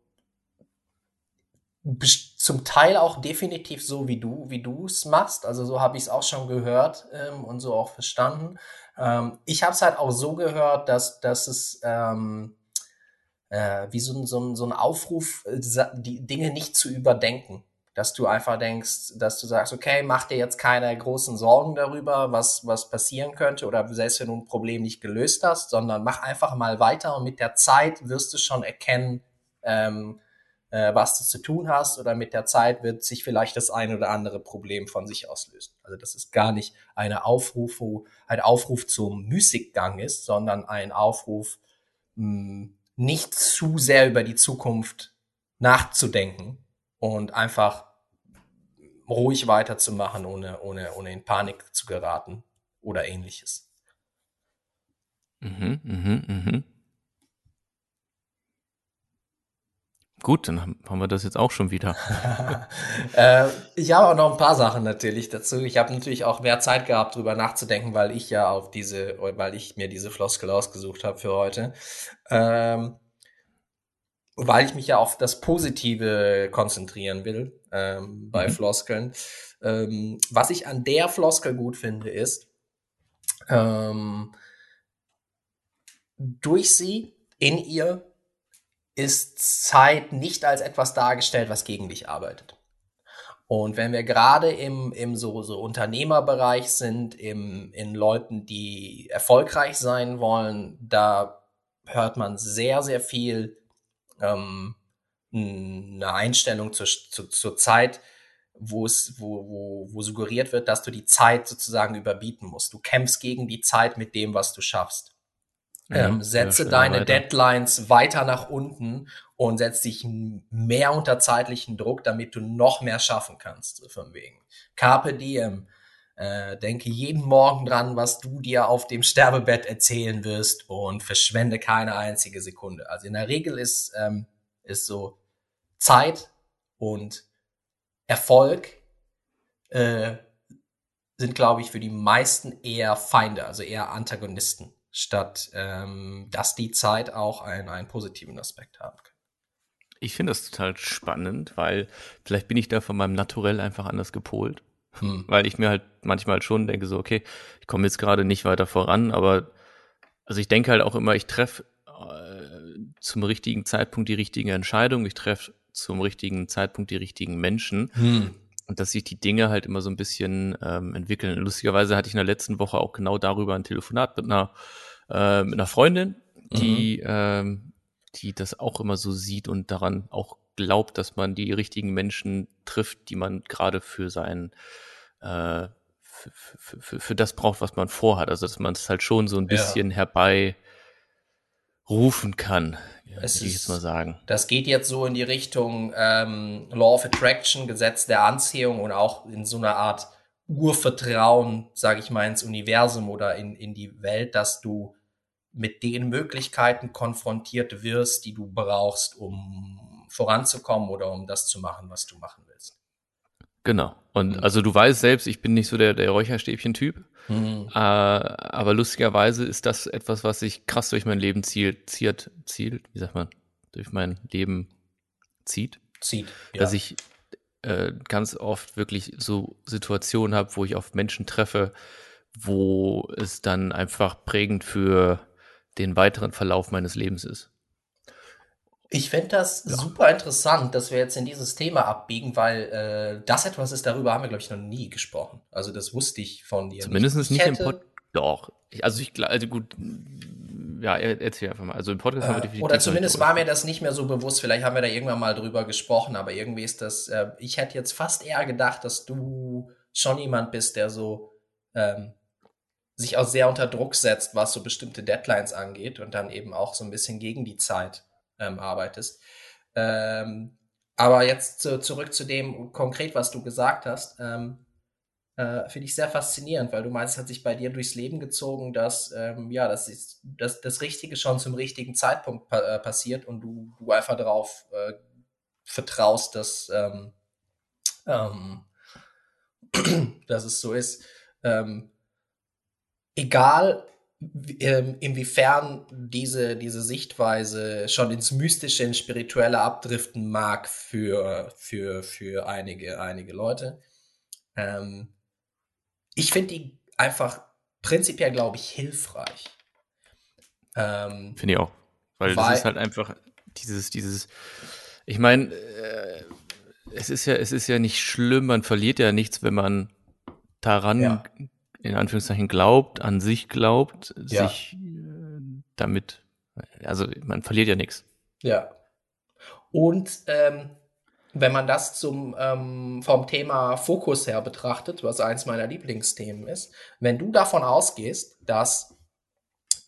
zum Teil auch definitiv so, wie du, wie du es machst. Also so habe ich es auch schon gehört ähm, und so auch verstanden. Ähm, ich habe es halt auch so gehört, dass, dass es ähm, äh, wie so, so, so ein Aufruf, äh, die Dinge nicht zu überdenken. dass du einfach denkst, dass du sagst, okay, mach dir jetzt keine großen Sorgen darüber, was, was passieren könnte oder selbst wenn du ein Problem nicht gelöst hast, sondern mach einfach mal weiter und mit der Zeit wirst du schon erkennen, ähm, äh, was du zu tun hast oder mit der Zeit wird sich vielleicht das ein oder andere Problem von sich aus lösen. Also das ist gar nicht eine Aufruf, ein Aufruf zum Müßiggang ist, sondern ein Aufruf, mh, nicht zu sehr über die Zukunft nachzudenken, und einfach ruhig weiterzumachen, ohne, ohne, ohne in Panik zu geraten oder ähnliches. Mhm, mhm, mhm. Gut, dann haben wir das jetzt auch schon wieder. äh, ich habe auch noch ein paar Sachen natürlich dazu. Ich habe natürlich auch mehr Zeit gehabt, drüber nachzudenken, weil ich ja auf diese, weil ich mir diese Floskel ausgesucht habe für heute. Ähm, weil ich mich ja auf das Positive konzentrieren will ähm, bei mhm. Floskeln. Ähm, was ich an der Floskel gut finde, ist, ähm, durch sie, in ihr, ist Zeit nicht als etwas dargestellt, was gegen dich arbeitet. Und wenn wir gerade im, im so, so Unternehmerbereich sind, im, in Leuten, die erfolgreich sein wollen, da hört man sehr, sehr viel ähm, eine Einstellung zur, zur, zur Zeit, wo es, wo, wo, wo suggeriert wird, dass du die Zeit sozusagen überbieten musst. Du kämpfst gegen die Zeit mit dem, was du schaffst. Ähm, setze ja, deine weiter. Deadlines weiter nach unten und setz dich mehr unter zeitlichen Druck, damit du noch mehr schaffen kannst. Von wegen. Carpe diem. Äh, denke jeden Morgen dran, was du dir auf dem Sterbebett erzählen wirst und verschwende keine einzige Sekunde. Also in der Regel ist, ähm, ist so Zeit und Erfolg äh, sind, glaube ich, für die meisten eher Feinde, also eher Antagonisten, statt ähm, dass die Zeit auch einen, einen positiven Aspekt haben kann. Ich finde das total spannend, weil vielleicht bin ich da von meinem Naturell einfach anders gepolt. Hm. Weil ich mir halt manchmal schon denke, so, okay, ich komme jetzt gerade nicht weiter voran, aber also ich denke halt auch immer, ich treffe äh, zum richtigen Zeitpunkt die richtige Entscheidung, ich treffe zum richtigen Zeitpunkt die richtigen Menschen. Hm. Und dass sich die Dinge halt immer so ein bisschen ähm, entwickeln. Lustigerweise hatte ich in der letzten Woche auch genau darüber ein Telefonat mit einer, äh, mit einer Freundin, die, mhm. ähm, die das auch immer so sieht und daran auch glaubt, dass man die richtigen Menschen trifft, die man gerade für sein äh, für, für, für, das braucht, was man vorhat. Also dass man es halt schon so ein bisschen ja. herbei rufen kann, es ich jetzt mal sagen. Das geht jetzt so in die Richtung ähm, Law of Attraction, Gesetz der Anziehung und auch in so einer Art Urvertrauen, sage ich mal, ins Universum oder in, in die Welt, dass du mit den Möglichkeiten konfrontiert wirst, die du brauchst, um voranzukommen oder um das zu machen, was du machen willst. Genau. Und mhm. also du weißt selbst, ich bin nicht so der, der Räucherstäbchen-Typ. Mhm. Äh, aber lustigerweise ist das etwas, was sich krass durch mein Leben zielt, ziert, zielt, wie sagt man, durch mein Leben zieht. Zieht. Ja. Dass ich äh, ganz oft wirklich so Situationen habe, wo ich auf Menschen treffe, wo es dann einfach prägend für den weiteren Verlauf meines Lebens ist. Ich fände das ja. super interessant, dass wir jetzt in dieses Thema abbiegen, weil äh, das etwas ist, darüber haben wir, glaube ich, noch nie gesprochen. Also das wusste ich von dir. Zumindest nicht, nicht im Podcast. Doch. Ich, also ich also gut, ja, erzähl einfach mal. Also im Podcast äh, haben wir äh, definitiv. Oder zumindest war mir das nicht mehr so bewusst. Vielleicht haben wir da irgendwann mal drüber gesprochen, aber irgendwie ist das, äh, ich hätte jetzt fast eher gedacht, dass du schon jemand bist, der so ähm, sich auch sehr unter Druck setzt, was so bestimmte Deadlines angeht und dann eben auch so ein bisschen gegen die Zeit ähm, arbeitest. Ähm, aber jetzt zu, zurück zu dem konkret, was du gesagt hast, ähm, äh, finde ich sehr faszinierend, weil du meinst, es hat sich bei dir durchs Leben gezogen, dass ähm, ja, das ist dass das Richtige schon zum richtigen Zeitpunkt pa äh, passiert und du, du einfach darauf äh, vertraust, dass, ähm, ähm, dass es so ist. Ähm, egal inwiefern diese, diese Sichtweise schon ins Mystische, ins Spirituelle abdriften mag für, für, für einige, einige Leute. Ähm, ich finde die einfach prinzipiell, glaube ich, hilfreich. Ähm, finde ich auch. Weil, weil, das ist halt einfach dieses, dieses, ich meine, äh, es ist ja, es ist ja nicht schlimm, man verliert ja nichts, wenn man daran ja. In Anführungszeichen glaubt, an sich glaubt, ja. sich äh, damit, also man verliert ja nichts. Ja. Und ähm, wenn man das zum ähm, vom Thema Fokus her betrachtet, was eins meiner Lieblingsthemen ist, wenn du davon ausgehst, dass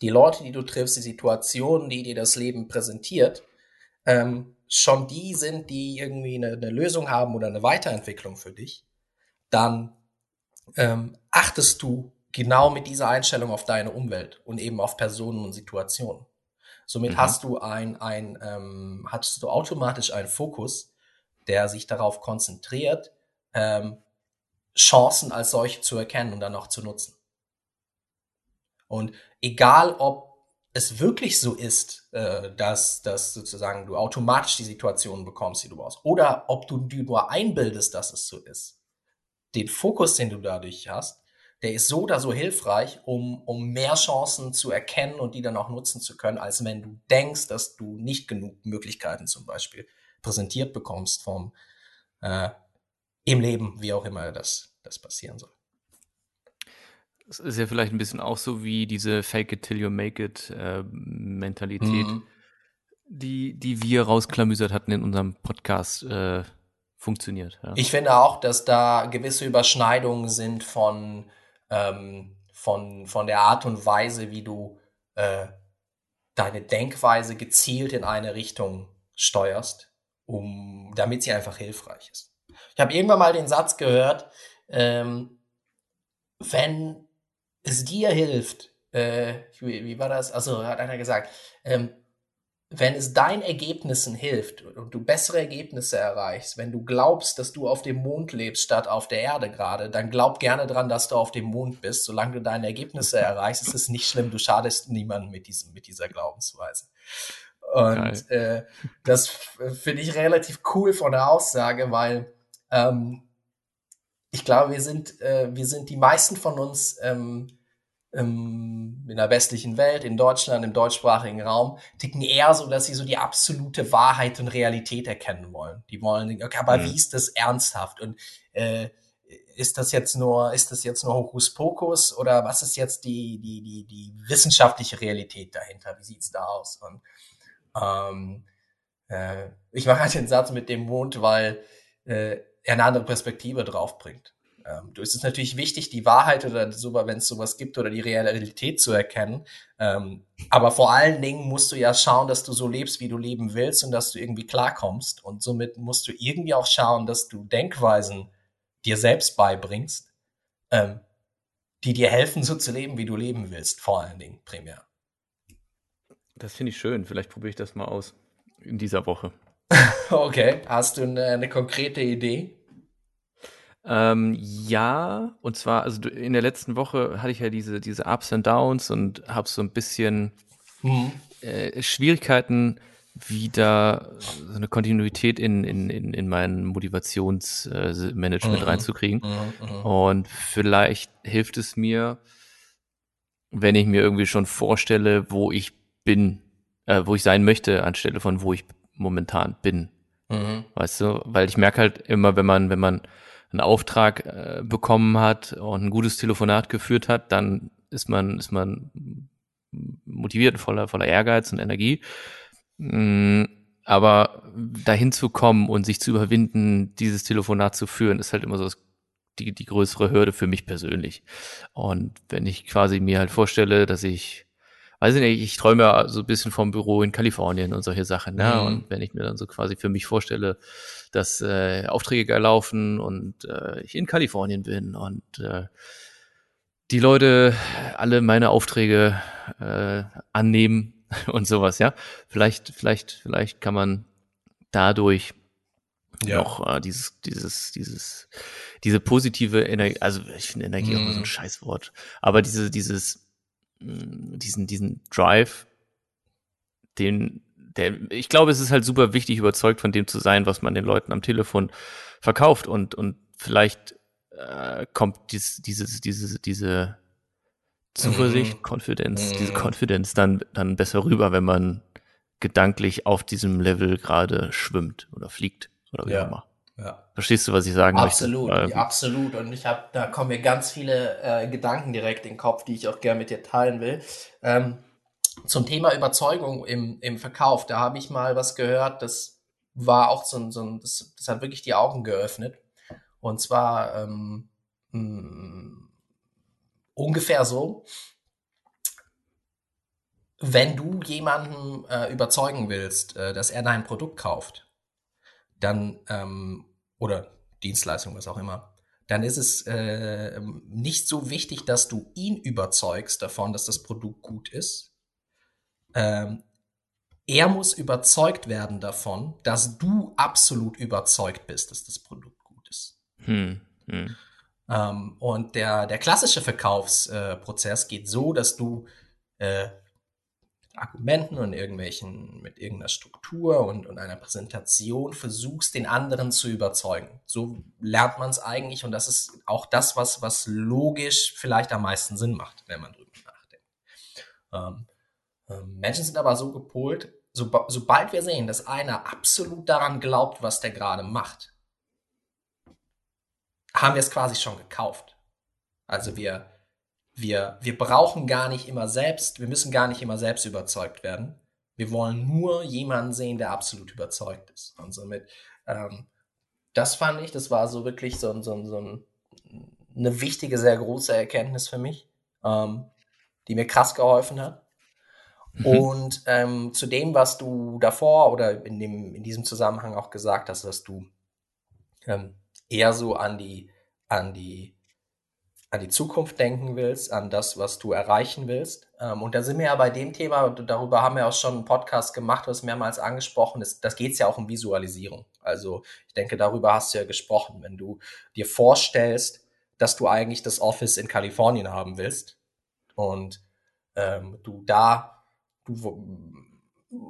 die Leute, die du triffst, die Situationen, die dir das Leben präsentiert, ähm, schon die sind, die irgendwie eine, eine, Lösung haben oder eine Weiterentwicklung für dich, dann ähm, achtest du genau mit dieser Einstellung auf deine Umwelt und eben auf Personen und Situationen. Somit mhm. hast du ein, ein ähm, hast du automatisch einen Fokus, der sich darauf konzentriert, ähm, Chancen als solche zu erkennen und dann auch zu nutzen. Und egal, ob es wirklich so ist, äh, dass, dass sozusagen du automatisch die Situation bekommst, die du brauchst, oder ob du dir nur einbildest, dass es so ist, den Fokus, den du dadurch hast, der ist so oder so hilfreich, um, um mehr Chancen zu erkennen und die dann auch nutzen zu können, als wenn du denkst, dass du nicht genug Möglichkeiten zum Beispiel präsentiert bekommst vom äh, im Leben, wie auch immer das, das passieren soll. Es ist ja vielleicht ein bisschen auch so wie diese Fake it till you make it äh, Mentalität, mhm. die, die wir rausklamüsert hatten in unserem Podcast, äh, funktioniert. Ja. Ich finde auch, dass da gewisse Überschneidungen sind von, ähm, von, von der Art und Weise, wie du äh, deine Denkweise gezielt in eine Richtung steuerst um, damit sie einfach hilfreich ist. Ich habe irgendwann mal den Satz gehört, ähm, wenn es dir hilft, äh, wie, wie war das? Also hat einer gesagt, ähm, wenn es deinen Ergebnissen hilft und du bessere Ergebnisse erreichst, wenn du glaubst, dass du auf dem Mond lebst statt auf der Erde gerade, dann glaub gerne dran, dass du auf dem Mond bist. Solange du deine Ergebnisse erreichst, ist es nicht schlimm. Du schadest niemandem mit diesem, mit dieser Glaubensweise. Und äh, das finde ich relativ cool von der Aussage, weil ähm, ich glaube, wir sind, äh, wir sind die meisten von uns ähm, ähm, in der westlichen Welt, in Deutschland, im deutschsprachigen Raum, ticken eher so, dass sie so die absolute Wahrheit und Realität erkennen wollen. Die wollen, okay, aber mhm. wie ist das ernsthaft? Und äh, ist das jetzt nur, ist das jetzt nur Hokuspokus oder was ist jetzt die, die, die, die wissenschaftliche Realität dahinter? Wie sieht's da aus? Und ähm, äh, ich mache halt den Satz mit dem Mond, weil äh, er eine andere Perspektive drauf bringt. Ähm, du ist es natürlich wichtig, die Wahrheit oder so, wenn es sowas gibt oder die Realität zu erkennen. Ähm, aber vor allen Dingen musst du ja schauen, dass du so lebst, wie du leben willst und dass du irgendwie klarkommst. Und somit musst du irgendwie auch schauen, dass du Denkweisen dir selbst beibringst, ähm, die dir helfen, so zu leben, wie du leben willst, vor allen Dingen primär. Das finde ich schön. Vielleicht probiere ich das mal aus in dieser Woche. okay. Hast du eine, eine konkrete Idee? Ähm, ja, und zwar, also in der letzten Woche hatte ich ja diese, diese Ups und Downs und habe so ein bisschen mhm. äh, Schwierigkeiten, wieder so eine Kontinuität in, in, in, in mein Motivationsmanagement mhm. reinzukriegen. Mhm, mhm. Und vielleicht hilft es mir, wenn ich mir irgendwie schon vorstelle, wo ich bin, äh, wo ich sein möchte, anstelle von wo ich momentan bin. Mhm. Weißt du, weil ich merke halt immer, wenn man, wenn man einen Auftrag äh, bekommen hat und ein gutes Telefonat geführt hat, dann ist man, ist man motiviert, voller, voller Ehrgeiz und Energie. Mm, aber dahin zu kommen und sich zu überwinden, dieses Telefonat zu führen, ist halt immer so das, die, die größere Hürde für mich persönlich. Und wenn ich quasi mir halt vorstelle, dass ich weiß ich nicht, ich träume ja so ein bisschen vom Büro in Kalifornien und solche Sachen. Ne? Mhm. Und wenn ich mir dann so quasi für mich vorstelle, dass äh, Aufträge geil laufen und äh, ich in Kalifornien bin und äh, die Leute alle meine Aufträge äh, annehmen und sowas, ja. Vielleicht, vielleicht, vielleicht kann man dadurch ja. noch äh, dieses, dieses, dieses, diese positive Energie, also ich finde Energie mhm. auch immer so ein mhm. Scheißwort, aber diese, dieses diesen, diesen Drive, den, der, ich glaube, es ist halt super wichtig, überzeugt von dem zu sein, was man den Leuten am Telefon verkauft und, und vielleicht äh, kommt dies, dieses, diese, diese Zuversicht, mhm. Confidence, mhm. diese Confidence dann, dann besser rüber, wenn man gedanklich auf diesem Level gerade schwimmt oder fliegt oder wie ja. auch immer. Ja. Verstehst du, was ich sagen absolut, möchte? Absolut, absolut. Und ich habe, da kommen mir ganz viele äh, Gedanken direkt in den Kopf, die ich auch gerne mit dir teilen will. Ähm, zum Thema Überzeugung im, im Verkauf, da habe ich mal was gehört, das war auch so ein, so ein das, das hat wirklich die Augen geöffnet. Und zwar ähm, mh, mm, ungefähr so, wenn du jemanden äh, überzeugen willst, äh, dass er dein Produkt kauft, dann ähm, oder Dienstleistung, was auch immer, dann ist es äh, nicht so wichtig, dass du ihn überzeugst davon, dass das Produkt gut ist. Ähm, er muss überzeugt werden davon, dass du absolut überzeugt bist, dass das Produkt gut ist. Hm, hm. Ähm, und der, der klassische Verkaufsprozess äh, geht so, dass du äh, Argumenten und irgendwelchen, mit irgendeiner Struktur und, und einer Präsentation versuchst, den anderen zu überzeugen. So lernt man es eigentlich und das ist auch das, was, was logisch vielleicht am meisten Sinn macht, wenn man drüber nachdenkt. Ähm, ähm, Menschen sind aber so gepolt, so, sobald wir sehen, dass einer absolut daran glaubt, was der gerade macht, haben wir es quasi schon gekauft. Also wir, wir, wir brauchen gar nicht immer selbst, wir müssen gar nicht immer selbst überzeugt werden. Wir wollen nur jemanden sehen, der absolut überzeugt ist. Und somit, ähm, das fand ich, das war so wirklich so, so, so ein, eine wichtige, sehr große Erkenntnis für mich, ähm, die mir krass geholfen hat. Mhm. Und ähm, zu dem, was du davor oder in, dem, in diesem Zusammenhang auch gesagt hast, dass du ähm, eher so an die, an die an die Zukunft denken willst, an das, was du erreichen willst. Ähm, und da sind wir ja bei dem Thema, darüber haben wir auch schon einen Podcast gemacht, was mehrmals angesprochen ist. Das geht es ja auch um Visualisierung. Also ich denke, darüber hast du ja gesprochen. Wenn du dir vorstellst, dass du eigentlich das Office in Kalifornien haben willst und ähm, du da, du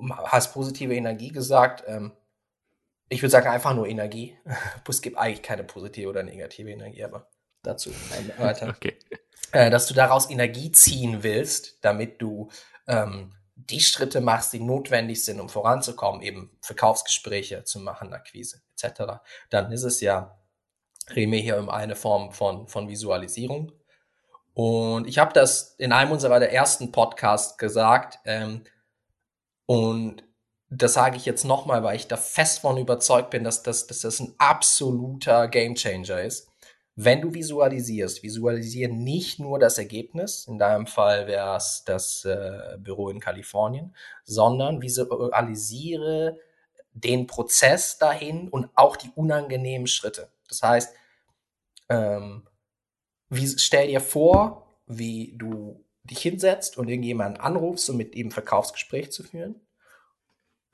hast positive Energie gesagt, ähm, ich würde sagen einfach nur Energie. es gibt eigentlich keine positive oder negative Energie, aber dazu weiter. okay. Äh, dass du daraus Energie ziehen willst, damit du ähm, die Schritte machst, die notwendig sind, um voranzukommen, eben Verkaufsgespräche zu machen, Akquise etc., dann ist es ja, reden wir hier um eine Form von, von Visualisierung. Und ich habe das in einem unserer ersten Podcasts gesagt ähm, und das sage ich jetzt nochmal, weil ich da fest von überzeugt bin, dass das, dass das ein absoluter Gamechanger ist wenn du visualisierst, visualisiere nicht nur das Ergebnis, in deinem Fall wäre es das äh, Büro in Kalifornien, sondern visualisiere den Prozess dahin und auch die unangenehmen Schritte. Das heißt, ähm, wie, stell dir vor, wie du dich hinsetzt und irgendjemanden anrufst, um mit ihm Verkaufsgespräch zu führen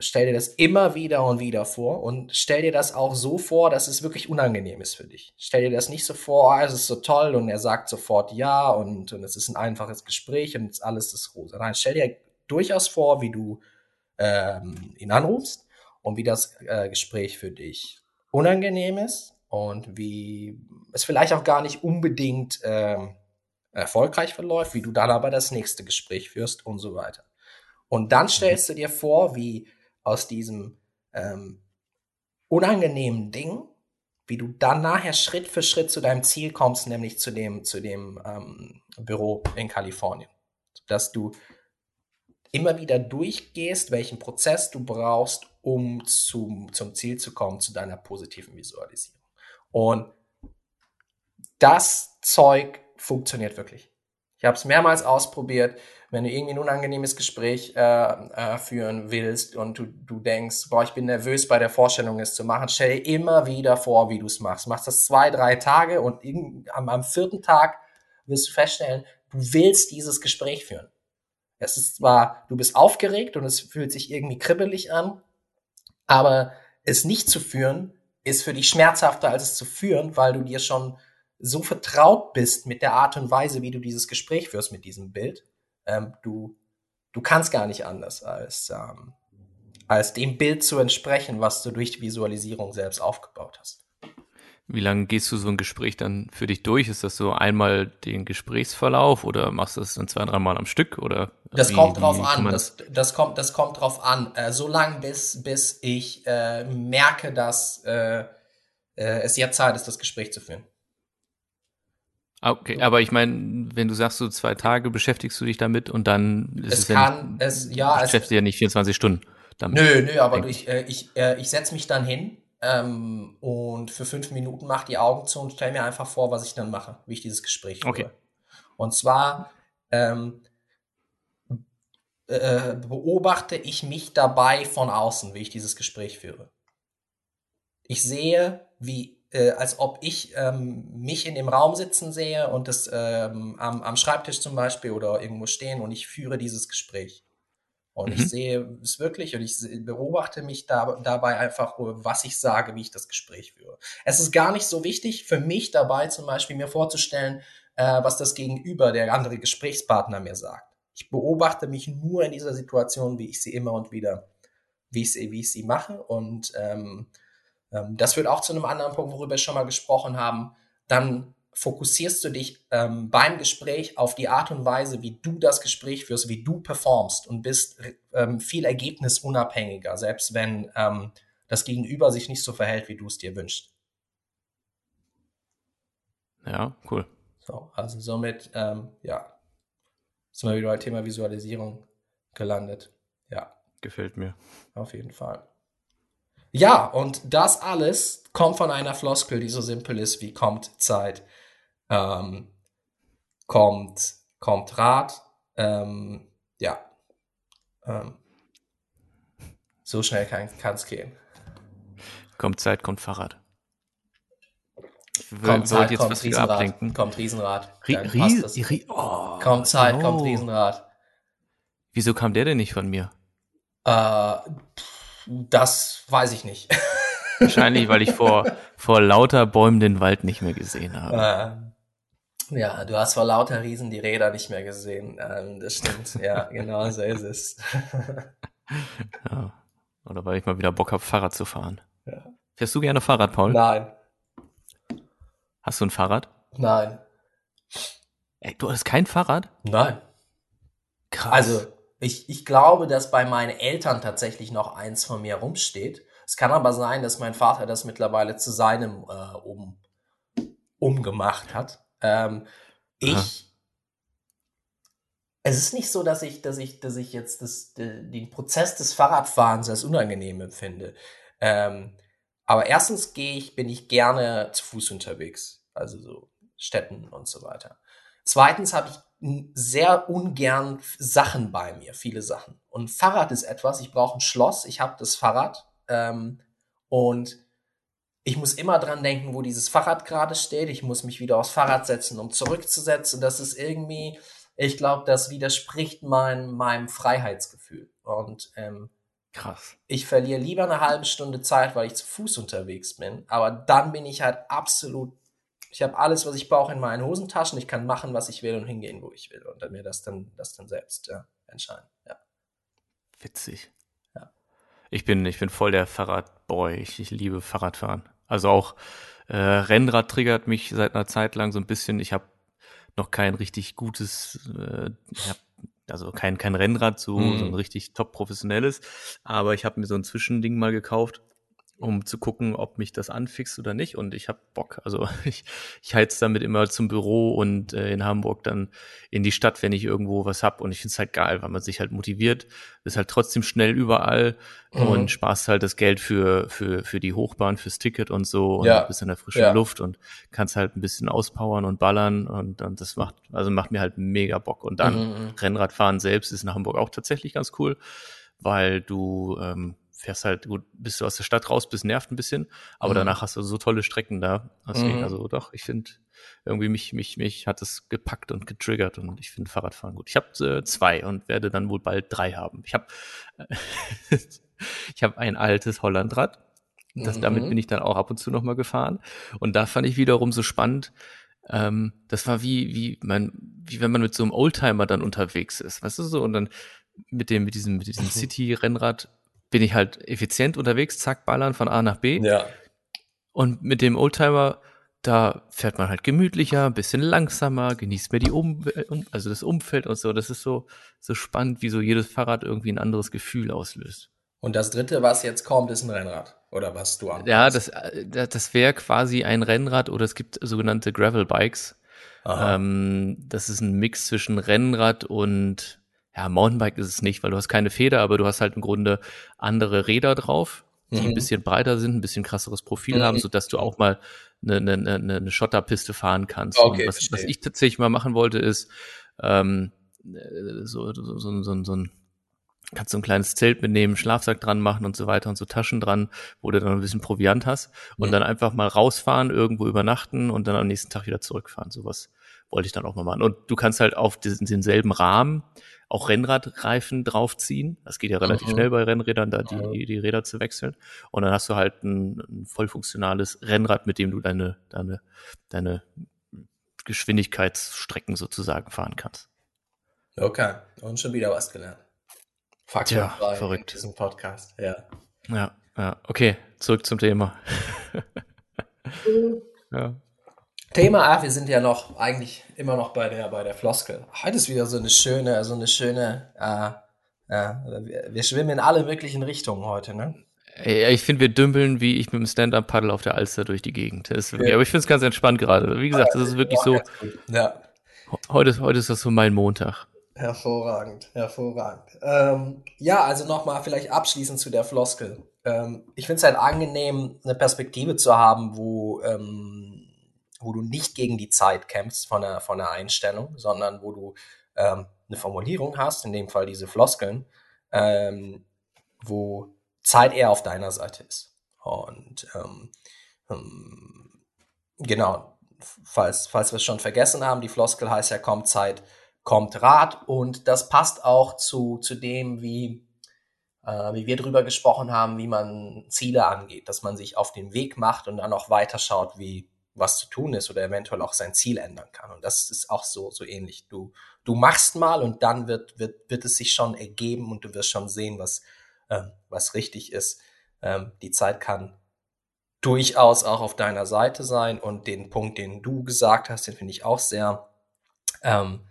stell dir das immer wieder und wieder vor und stell dir das auch so vor, dass es wirklich unangenehm ist für dich. Stell dir das nicht so vor, oh, es ist so toll und er sagt sofort ja und, und es ist ein einfaches Gespräch und alles ist rosa. Nein, stell dir durchaus vor, wie du ähm, ihn anrufst und wie das äh, Gespräch für dich unangenehm ist und wie es vielleicht auch gar nicht unbedingt ähm, erfolgreich verläuft, wie du dann aber das nächste Gespräch führst und so weiter. Und dann stellst du dir vor, wie aus diesem ähm, unangenehmen Ding, wie du dann nachher Schritt für Schritt zu deinem Ziel kommst, nämlich zu dem, zu dem ähm, Büro in Kalifornien. Dass du immer wieder durchgehst, welchen Prozess du brauchst, um zum, zum Ziel zu kommen, zu deiner positiven Visualisierung. Und das Zeug funktioniert wirklich. Ich habe es mehrmals ausprobiert wenn du irgendwie ein unangenehmes Gespräch äh, äh, führen willst und du, du denkst, boah, ich bin nervös bei der Vorstellung, es zu machen, stell dir immer wieder vor, wie du es machst. Machst das zwei, drei Tage und am, am vierten Tag wirst du feststellen, du willst dieses Gespräch führen. Es ist zwar, du bist aufgeregt und es fühlt sich irgendwie kribbelig an, aber es nicht zu führen ist für dich schmerzhafter als es zu führen, weil du dir schon so vertraut bist mit der Art und Weise, wie du dieses Gespräch führst mit diesem Bild, ähm, du, du kannst gar nicht anders als, ähm, als dem Bild zu entsprechen, was du durch die Visualisierung selbst aufgebaut hast. Wie lange gehst du so ein Gespräch dann für dich durch? Ist das so einmal den Gesprächsverlauf oder machst du das dann zwei, dreimal am Stück oder? Das wie, kommt drauf an. Das, das kommt, das kommt drauf an. Äh, so lange bis, bis ich äh, merke, dass, äh, äh, es jetzt Zeit ist, das Gespräch zu führen. Ah, okay, aber ich meine, wenn du sagst, so zwei Tage beschäftigst du dich damit und dann ist es, es kann, ja nicht, es, ja, beschäftigst es, ja nicht 24 Stunden damit. Nö, nö, aber ich, äh, ich, äh, ich setze mich dann hin ähm, und für fünf Minuten mache die Augen zu und stelle mir einfach vor, was ich dann mache, wie ich dieses Gespräch führe. Okay. Und zwar ähm, äh, beobachte ich mich dabei von außen, wie ich dieses Gespräch führe. Ich sehe, wie äh, als ob ich ähm, mich in dem Raum sitzen sehe und das ähm, am, am Schreibtisch zum Beispiel oder irgendwo stehen und ich führe dieses Gespräch. Und mhm. ich sehe es wirklich und ich beobachte mich da, dabei einfach, was ich sage, wie ich das Gespräch führe. Es ist gar nicht so wichtig für mich dabei zum Beispiel mir vorzustellen, äh, was das Gegenüber, der andere Gesprächspartner mir sagt. Ich beobachte mich nur in dieser Situation, wie ich sie immer und wieder, wie ich sie, wie ich sie mache und ähm, ähm, das führt auch zu einem anderen Punkt, worüber wir schon mal gesprochen haben. Dann fokussierst du dich ähm, beim Gespräch auf die Art und Weise, wie du das Gespräch führst, wie du performst und bist ähm, viel ergebnisunabhängiger, selbst wenn ähm, das Gegenüber sich nicht so verhält, wie du es dir wünschst. Ja, cool. So, also somit, ähm, ja, sind wir wieder beim Thema Visualisierung gelandet. Ja. Gefällt mir. Auf jeden Fall. Ja, und das alles kommt von einer Floskel, die so simpel ist wie kommt Zeit, ähm, kommt, kommt Rat, ähm, ja, ähm, so schnell kann es gehen. Kommt Zeit, kommt Fahrrad. Ich kommt Zeit, jetzt kommt Riesenrad, ablenken. kommt Riesenrad. Ries, Ries, oh, kommt Zeit, oh. kommt Riesenrad. Wieso kam der denn nicht von mir? Äh, pff das weiß ich nicht. Wahrscheinlich, weil ich vor, vor lauter Bäumen den Wald nicht mehr gesehen habe. Äh, ja, du hast vor lauter Riesen die Räder nicht mehr gesehen. Ähm, das stimmt. Ja, genau so ist es. ja. Oder weil ich mal wieder Bock habe, Fahrrad zu fahren. Ja. Fährst du gerne Fahrrad, Paul? Nein. Hast du ein Fahrrad? Nein. Ey, du hast kein Fahrrad? Nein. Krass. Also, ich, ich glaube, dass bei meinen Eltern tatsächlich noch eins von mir rumsteht. Es kann aber sein, dass mein Vater das mittlerweile zu seinem äh, um, umgemacht hat. Ähm, ich, es ist nicht so, dass ich, dass ich, dass ich jetzt das, den Prozess des Fahrradfahrens als unangenehm empfinde. Ähm, aber erstens gehe ich, bin ich gerne zu Fuß unterwegs, also so Städten und so weiter. Zweitens habe ich sehr ungern Sachen bei mir, viele Sachen. Und Fahrrad ist etwas, ich brauche ein Schloss, ich habe das Fahrrad ähm, und ich muss immer dran denken, wo dieses Fahrrad gerade steht. Ich muss mich wieder aufs Fahrrad setzen, um zurückzusetzen. Das ist irgendwie, ich glaube, das widerspricht mein, meinem Freiheitsgefühl. Und ähm, krass. Ich verliere lieber eine halbe Stunde Zeit, weil ich zu Fuß unterwegs bin. Aber dann bin ich halt absolut ich habe alles, was ich brauche in meinen Hosentaschen. Ich kann machen, was ich will und hingehen, wo ich will. Und dann mir das dann, das dann selbst ja, entscheiden. Ja. Witzig. Ja. Ich bin, ich bin voll der Fahrradboy. Ich, ich liebe Fahrradfahren. Also auch äh, Rennrad triggert mich seit einer Zeit lang so ein bisschen. Ich habe noch kein richtig gutes, äh, also kein, kein Rennrad, so, mm. so ein richtig top professionelles. Aber ich habe mir so ein Zwischending mal gekauft um zu gucken, ob mich das anfixt oder nicht. Und ich habe Bock. Also ich, ich heiz damit immer zum Büro und äh, in Hamburg dann in die Stadt, wenn ich irgendwo was hab. Und ich find's halt geil, weil man sich halt motiviert, ist halt trotzdem schnell überall mhm. und sparst halt das Geld für, für, für die Hochbahn, fürs Ticket und so und ja. bist in der frischen ja. Luft und kannst halt ein bisschen auspowern und ballern und, und das macht, also macht mir halt mega Bock. Und dann mhm. mhm. Rennradfahren selbst ist in Hamburg auch tatsächlich ganz cool, weil du ähm, fährst halt gut, bist du aus der Stadt raus, bist nervt ein bisschen, aber mhm. danach hast du so tolle Strecken da. Deswegen, mhm. also doch, ich finde, irgendwie mich, mich, mich hat es gepackt und getriggert und ich finde Fahrradfahren gut. Ich habe äh, zwei und werde dann wohl bald drei haben. Ich habe ich habe ein altes Hollandrad. Das, mhm. Damit bin ich dann auch ab und zu nochmal gefahren. Und da fand ich wiederum so spannend, ähm, das war wie, wie man, wie wenn man mit so einem Oldtimer dann unterwegs ist, weißt du so, und dann mit dem, mit diesem, mit diesem City-Rennrad bin ich halt effizient unterwegs, zack, ballern von A nach B. Ja. Und mit dem Oldtimer, da fährt man halt gemütlicher, ein bisschen langsamer, genießt mehr die um also das Umfeld und so. Das ist so, so spannend, wie so jedes Fahrrad irgendwie ein anderes Gefühl auslöst. Und das dritte, was jetzt kommt, ist ein Rennrad. Oder was du an? Ja, das, äh, das wäre quasi ein Rennrad oder es gibt sogenannte Gravel Bikes. Ähm, das ist ein Mix zwischen Rennrad und ja, Mountainbike ist es nicht, weil du hast keine Feder, aber du hast halt im Grunde andere Räder drauf, die mhm. ein bisschen breiter sind, ein bisschen krasseres Profil mhm. haben, so dass du auch mal eine, eine, eine, eine Schotterpiste fahren kannst. Okay, was, was, ich tatsächlich mal machen wollte, ist ähm, äh, so, so, so, so, so ein kannst du ein kleines Zelt mitnehmen, Schlafsack dran machen und so weiter und so Taschen dran, wo du dann ein bisschen Proviant hast und mhm. dann einfach mal rausfahren, irgendwo übernachten und dann am nächsten Tag wieder zurückfahren. Sowas wollte ich dann auch mal machen. Und du kannst halt auf diesen, denselben Rahmen auch Rennradreifen draufziehen. Das geht ja relativ mhm. schnell bei Rennrädern, da die, die Räder zu wechseln. Und dann hast du halt ein, ein voll funktionales Rennrad, mit dem du deine, deine, deine Geschwindigkeitsstrecken sozusagen fahren kannst. Okay, und schon wieder was gelernt. Faktor ja, verrückt. in diesem Podcast, ja. Ja, ja, okay, zurück zum Thema. ja. Thema, ah, wir sind ja noch eigentlich immer noch bei der bei der Floskel. Heute ist wieder so eine schöne, so eine schöne, äh, äh, wir schwimmen in alle möglichen Richtungen heute, ne? Ich finde, wir dümpeln wie ich mit dem Stand-Up-Paddle auf der Alster durch die Gegend. Das ja. Aber ich finde es ganz entspannt gerade. Wie gesagt, das ist wirklich so. Ja. Heute, heute ist das so mein Montag. Hervorragend, hervorragend. Ähm, ja, also nochmal vielleicht abschließend zu der Floskel. Ähm, ich finde es halt angenehm, eine Perspektive zu haben, wo, ähm, wo du nicht gegen die Zeit kämpfst von der, von der Einstellung, sondern wo du ähm, eine Formulierung hast, in dem Fall diese Floskeln, ähm, wo Zeit eher auf deiner Seite ist. Und ähm, genau, falls, falls wir es schon vergessen haben, die Floskel heißt ja, kommt Zeit kommt Rat und das passt auch zu, zu dem, wie, äh, wie wir drüber gesprochen haben, wie man Ziele angeht, dass man sich auf den Weg macht und dann auch weiterschaut, wie was zu tun ist oder eventuell auch sein Ziel ändern kann. Und das ist auch so, so ähnlich. Du, du machst mal und dann wird, wird, wird es sich schon ergeben und du wirst schon sehen, was, ähm, was richtig ist. Ähm, die Zeit kann durchaus auch auf deiner Seite sein und den Punkt, den du gesagt hast, den finde ich auch sehr, ähm,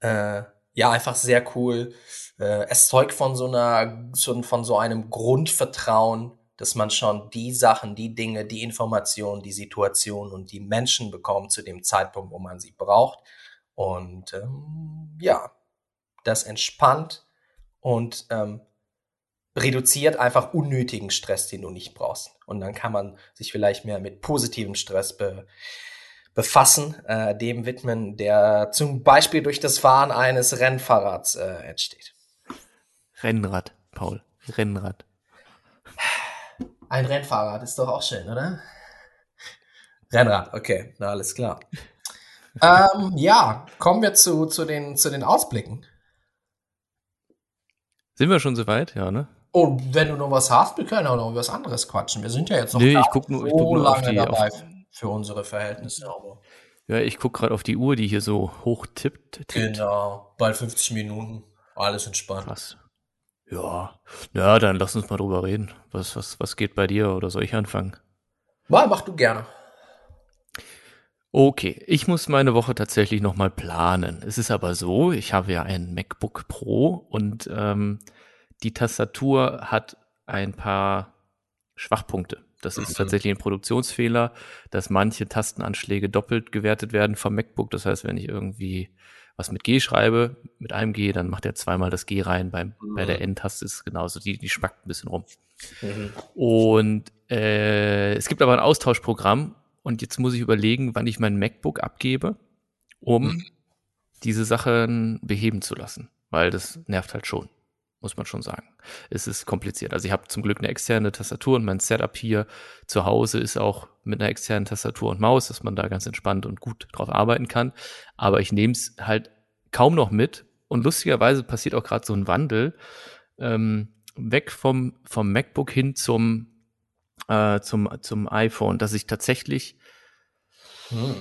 äh, ja, einfach sehr cool. Äh, es zeugt von so einer, von so einem Grundvertrauen, dass man schon die Sachen, die Dinge, die Informationen, die Situationen und die Menschen bekommt zu dem Zeitpunkt, wo man sie braucht. Und ähm, ja, das entspannt und ähm, reduziert einfach unnötigen Stress, den du nicht brauchst. Und dann kann man sich vielleicht mehr mit positivem Stress be befassen, äh, dem widmen, der zum Beispiel durch das Fahren eines Rennfahrrads äh, entsteht. Rennrad, Paul. Rennrad. Ein Rennfahrrad ist doch auch schön, oder? Rennrad, okay, na alles klar. ähm, ja, kommen wir zu, zu, den, zu den Ausblicken. Sind wir schon soweit? Ja, ne? Und wenn du noch was hast, wir können auch noch was anderes quatschen. Wir sind ja jetzt noch nee, ich guck nur, ich guck nur auf die, dabei. Auf, für unsere Verhältnisse. Aber ja, ich gucke gerade auf die Uhr, die hier so hoch tippt, tippt. Genau, bald 50 Minuten, alles entspannt. Krass. Ja, ja, dann lass uns mal drüber reden. Was, was, was geht bei dir oder soll ich anfangen? Mal, mach du gerne. Okay, ich muss meine Woche tatsächlich nochmal planen. Es ist aber so, ich habe ja ein MacBook Pro und ähm, die Tastatur hat ein paar Schwachpunkte. Das ist tatsächlich ein Produktionsfehler, dass manche Tastenanschläge doppelt gewertet werden vom MacBook. Das heißt, wenn ich irgendwie was mit G schreibe, mit einem G, dann macht er zweimal das G rein. Beim, mhm. Bei der N-Taste ist es genauso, die, die spackt ein bisschen rum. Mhm. Und äh, es gibt aber ein Austauschprogramm und jetzt muss ich überlegen, wann ich mein MacBook abgebe, um mhm. diese Sachen beheben zu lassen, weil das nervt halt schon muss man schon sagen. Es ist kompliziert. Also ich habe zum Glück eine externe Tastatur und mein Setup hier zu Hause ist auch mit einer externen Tastatur und Maus, dass man da ganz entspannt und gut drauf arbeiten kann. Aber ich nehme es halt kaum noch mit. Und lustigerweise passiert auch gerade so ein Wandel ähm, weg vom, vom MacBook hin zum, äh, zum, zum iPhone, dass ich tatsächlich hm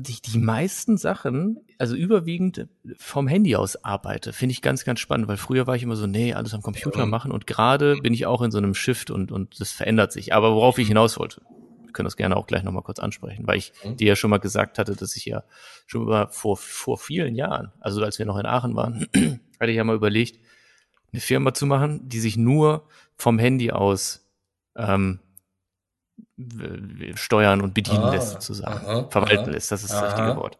die, die meisten Sachen, also überwiegend vom Handy aus arbeite, finde ich ganz, ganz spannend, weil früher war ich immer so, nee, alles am Computer machen und gerade bin ich auch in so einem Shift und, und das verändert sich. Aber worauf ich hinaus wollte, wir können das gerne auch gleich nochmal kurz ansprechen, weil ich mhm. dir ja schon mal gesagt hatte, dass ich ja schon über vor, vor vielen Jahren, also als wir noch in Aachen waren, hatte ich ja mal überlegt, eine Firma zu machen, die sich nur vom Handy aus ähm, steuern und bedienen ah, lässt, sozusagen. Aha, Verwalten aha, lässt, das ist das richtige Wort.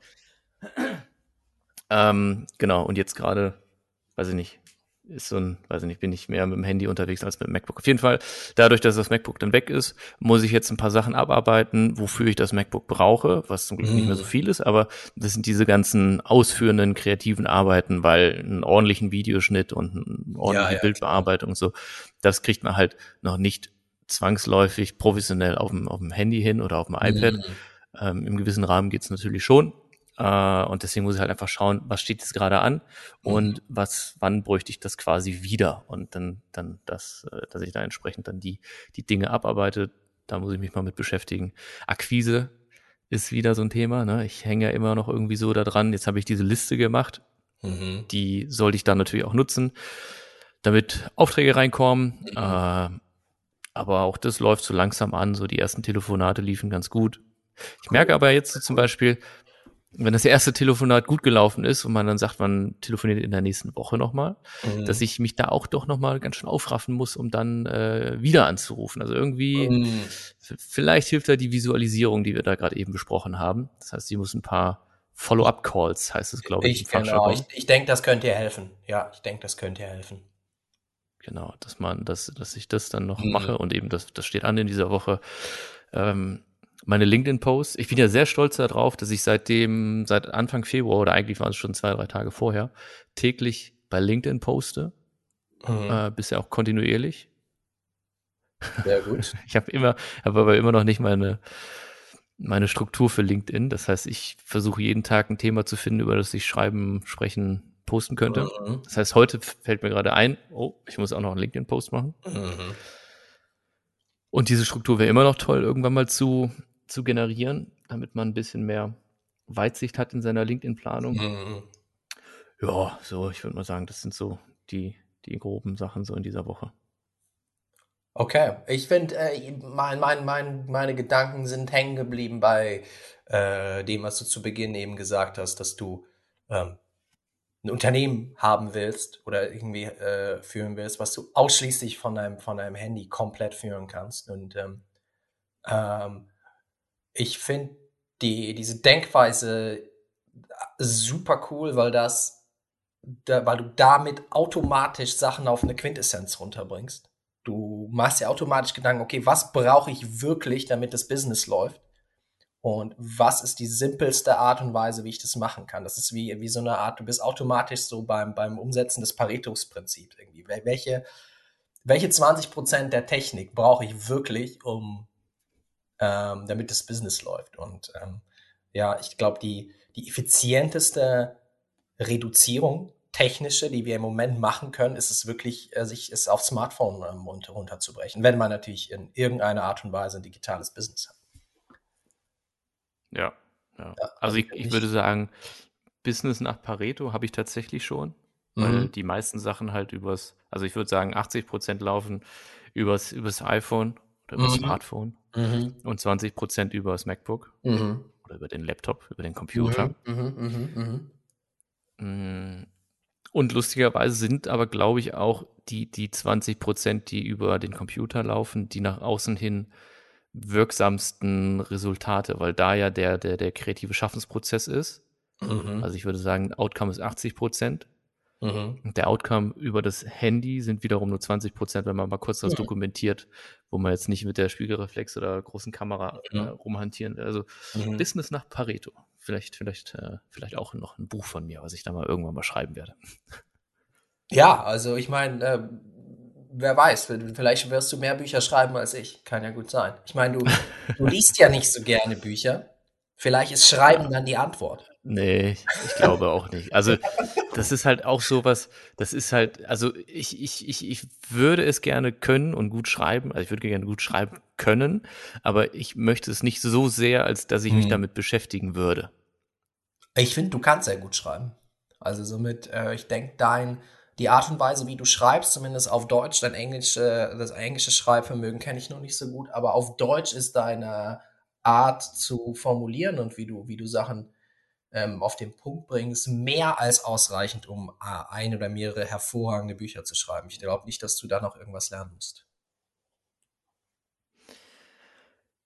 Ähm, genau, und jetzt gerade, weiß ich nicht, ist so ein, weiß ich nicht, bin ich mehr mit dem Handy unterwegs als mit dem MacBook. Auf jeden Fall, dadurch, dass das MacBook dann weg ist, muss ich jetzt ein paar Sachen abarbeiten, wofür ich das MacBook brauche, was zum Glück mm. nicht mehr so mhm. viel ist, aber das sind diese ganzen ausführenden, kreativen Arbeiten, weil einen ordentlichen Videoschnitt und eine ordentliche ja, ja, Bildbearbeitung und so, das kriegt man halt noch nicht zwangsläufig professionell auf dem, auf dem Handy hin oder auf dem iPad. Mm. Ähm, Im gewissen Rahmen geht's natürlich schon, äh, und deswegen muss ich halt einfach schauen, was steht jetzt gerade an und mhm. was, wann bräuchte ich das quasi wieder und dann, dann das, äh, dass ich da entsprechend dann die, die Dinge abarbeite. Da muss ich mich mal mit beschäftigen. Akquise ist wieder so ein Thema. Ne? Ich hänge ja immer noch irgendwie so da dran. Jetzt habe ich diese Liste gemacht. Mhm. Die sollte ich dann natürlich auch nutzen, damit Aufträge reinkommen. Mhm. Äh, aber auch das läuft so langsam an. So die ersten Telefonate liefen ganz gut. Ich merke aber jetzt so zum Beispiel, wenn das erste Telefonat gut gelaufen ist und man dann sagt, man telefoniert in der nächsten Woche nochmal, mhm. dass ich mich da auch doch nochmal ganz schön aufraffen muss, um dann äh, wieder anzurufen. Also irgendwie, mhm. vielleicht hilft da die Visualisierung, die wir da gerade eben besprochen haben. Das heißt, sie muss ein paar Follow-up-Calls, heißt es, glaube ich. Ich, genau, ich, ich denke, das könnte ihr helfen. Ja, ich denke, das könnte ihr helfen. Genau, dass man, dass, dass ich das dann noch mhm. mache und eben das, das steht an in dieser Woche. Ähm, meine LinkedIn-Posts. Ich bin ja sehr stolz darauf, dass ich seitdem, seit Anfang Februar oder eigentlich waren es schon zwei, drei Tage vorher, täglich bei LinkedIn poste. Mhm. Äh, bisher auch kontinuierlich. Sehr gut. ich habe immer, habe aber immer noch nicht meine, meine Struktur für LinkedIn. Das heißt, ich versuche jeden Tag ein Thema zu finden, über das ich schreiben, sprechen, posten könnte. Mhm. Das heißt, heute fällt mir gerade ein, oh, ich muss auch noch einen LinkedIn-Post machen. Mhm. Und diese Struktur wäre immer noch toll, irgendwann mal zu zu generieren, damit man ein bisschen mehr Weitsicht hat in seiner LinkedIn-Planung. Mhm. Ja, so, ich würde mal sagen, das sind so die, die groben Sachen so in dieser Woche. Okay, ich finde, äh, mein, mein, mein, meine Gedanken sind hängen geblieben bei äh, dem, was du zu Beginn eben gesagt hast, dass du ähm, ein Unternehmen haben willst oder irgendwie äh, führen willst, was du ausschließlich von deinem, von deinem Handy komplett führen kannst. Und ähm, ähm, ich finde die, diese Denkweise super cool, weil das, da, weil du damit automatisch Sachen auf eine Quintessenz runterbringst. Du machst ja automatisch Gedanken, okay, was brauche ich wirklich, damit das Business läuft? Und was ist die simpelste Art und Weise, wie ich das machen kann? Das ist wie, wie so eine Art, du bist automatisch so beim, beim Umsetzen des Paretos-Prinzips irgendwie. Welche, welche 20 Prozent der Technik brauche ich wirklich, um ähm, damit das Business läuft. Und ähm, ja, ich glaube, die, die effizienteste Reduzierung technische, die wir im Moment machen können, ist es wirklich, äh, sich es aufs Smartphone ähm, runterzubrechen, wenn man natürlich in irgendeiner Art und Weise ein digitales Business hat. Ja, ja. ja also ich, ich würde sagen, Business nach Pareto habe ich tatsächlich schon, weil mhm. die meisten Sachen halt übers, also ich würde sagen, 80 Prozent laufen übers, übers iPhone oder übers mhm. Smartphone mhm. und 20 Prozent über das MacBook mhm. oder über den Laptop, über den Computer. Mhm, mhm, mm. Und lustigerweise sind aber, glaube ich, auch die, die 20 Prozent, die über den Computer laufen, die nach außen hin wirksamsten Resultate, weil da ja der, der, der kreative Schaffensprozess ist. Mhm. Also ich würde sagen, Outcome ist 80 Prozent Mhm. Der Outcome über das Handy sind wiederum nur 20 Prozent, wenn man mal kurz das mhm. dokumentiert, wo man jetzt nicht mit der Spiegelreflex oder großen Kamera äh, rumhantieren will. Also mhm. Business nach Pareto. Vielleicht, vielleicht, äh, vielleicht auch noch ein Buch von mir, was ich da mal irgendwann mal schreiben werde. Ja, also ich meine, äh, wer weiß, vielleicht wirst du mehr Bücher schreiben als ich. Kann ja gut sein. Ich meine, du, du liest ja nicht so gerne Bücher. Vielleicht ist Schreiben dann die Antwort. Nee, ich glaube auch nicht. Also, das ist halt auch sowas, das ist halt, also ich, ich, ich, ich würde es gerne können und gut schreiben, also ich würde gerne gut schreiben können, aber ich möchte es nicht so sehr, als dass ich mich hm. damit beschäftigen würde. Ich finde, du kannst sehr gut schreiben. Also somit, äh, ich denke, dein, die Art und Weise, wie du schreibst, zumindest auf Deutsch, dein Englisch, äh, das englische Schreibvermögen kenne ich noch nicht so gut, aber auf Deutsch ist deine Art zu formulieren und wie du, wie du Sachen ähm, auf den Punkt bringen, ist mehr als ausreichend, um äh, ein oder mehrere hervorragende Bücher zu schreiben. Ich glaube nicht, dass du da noch irgendwas lernen musst.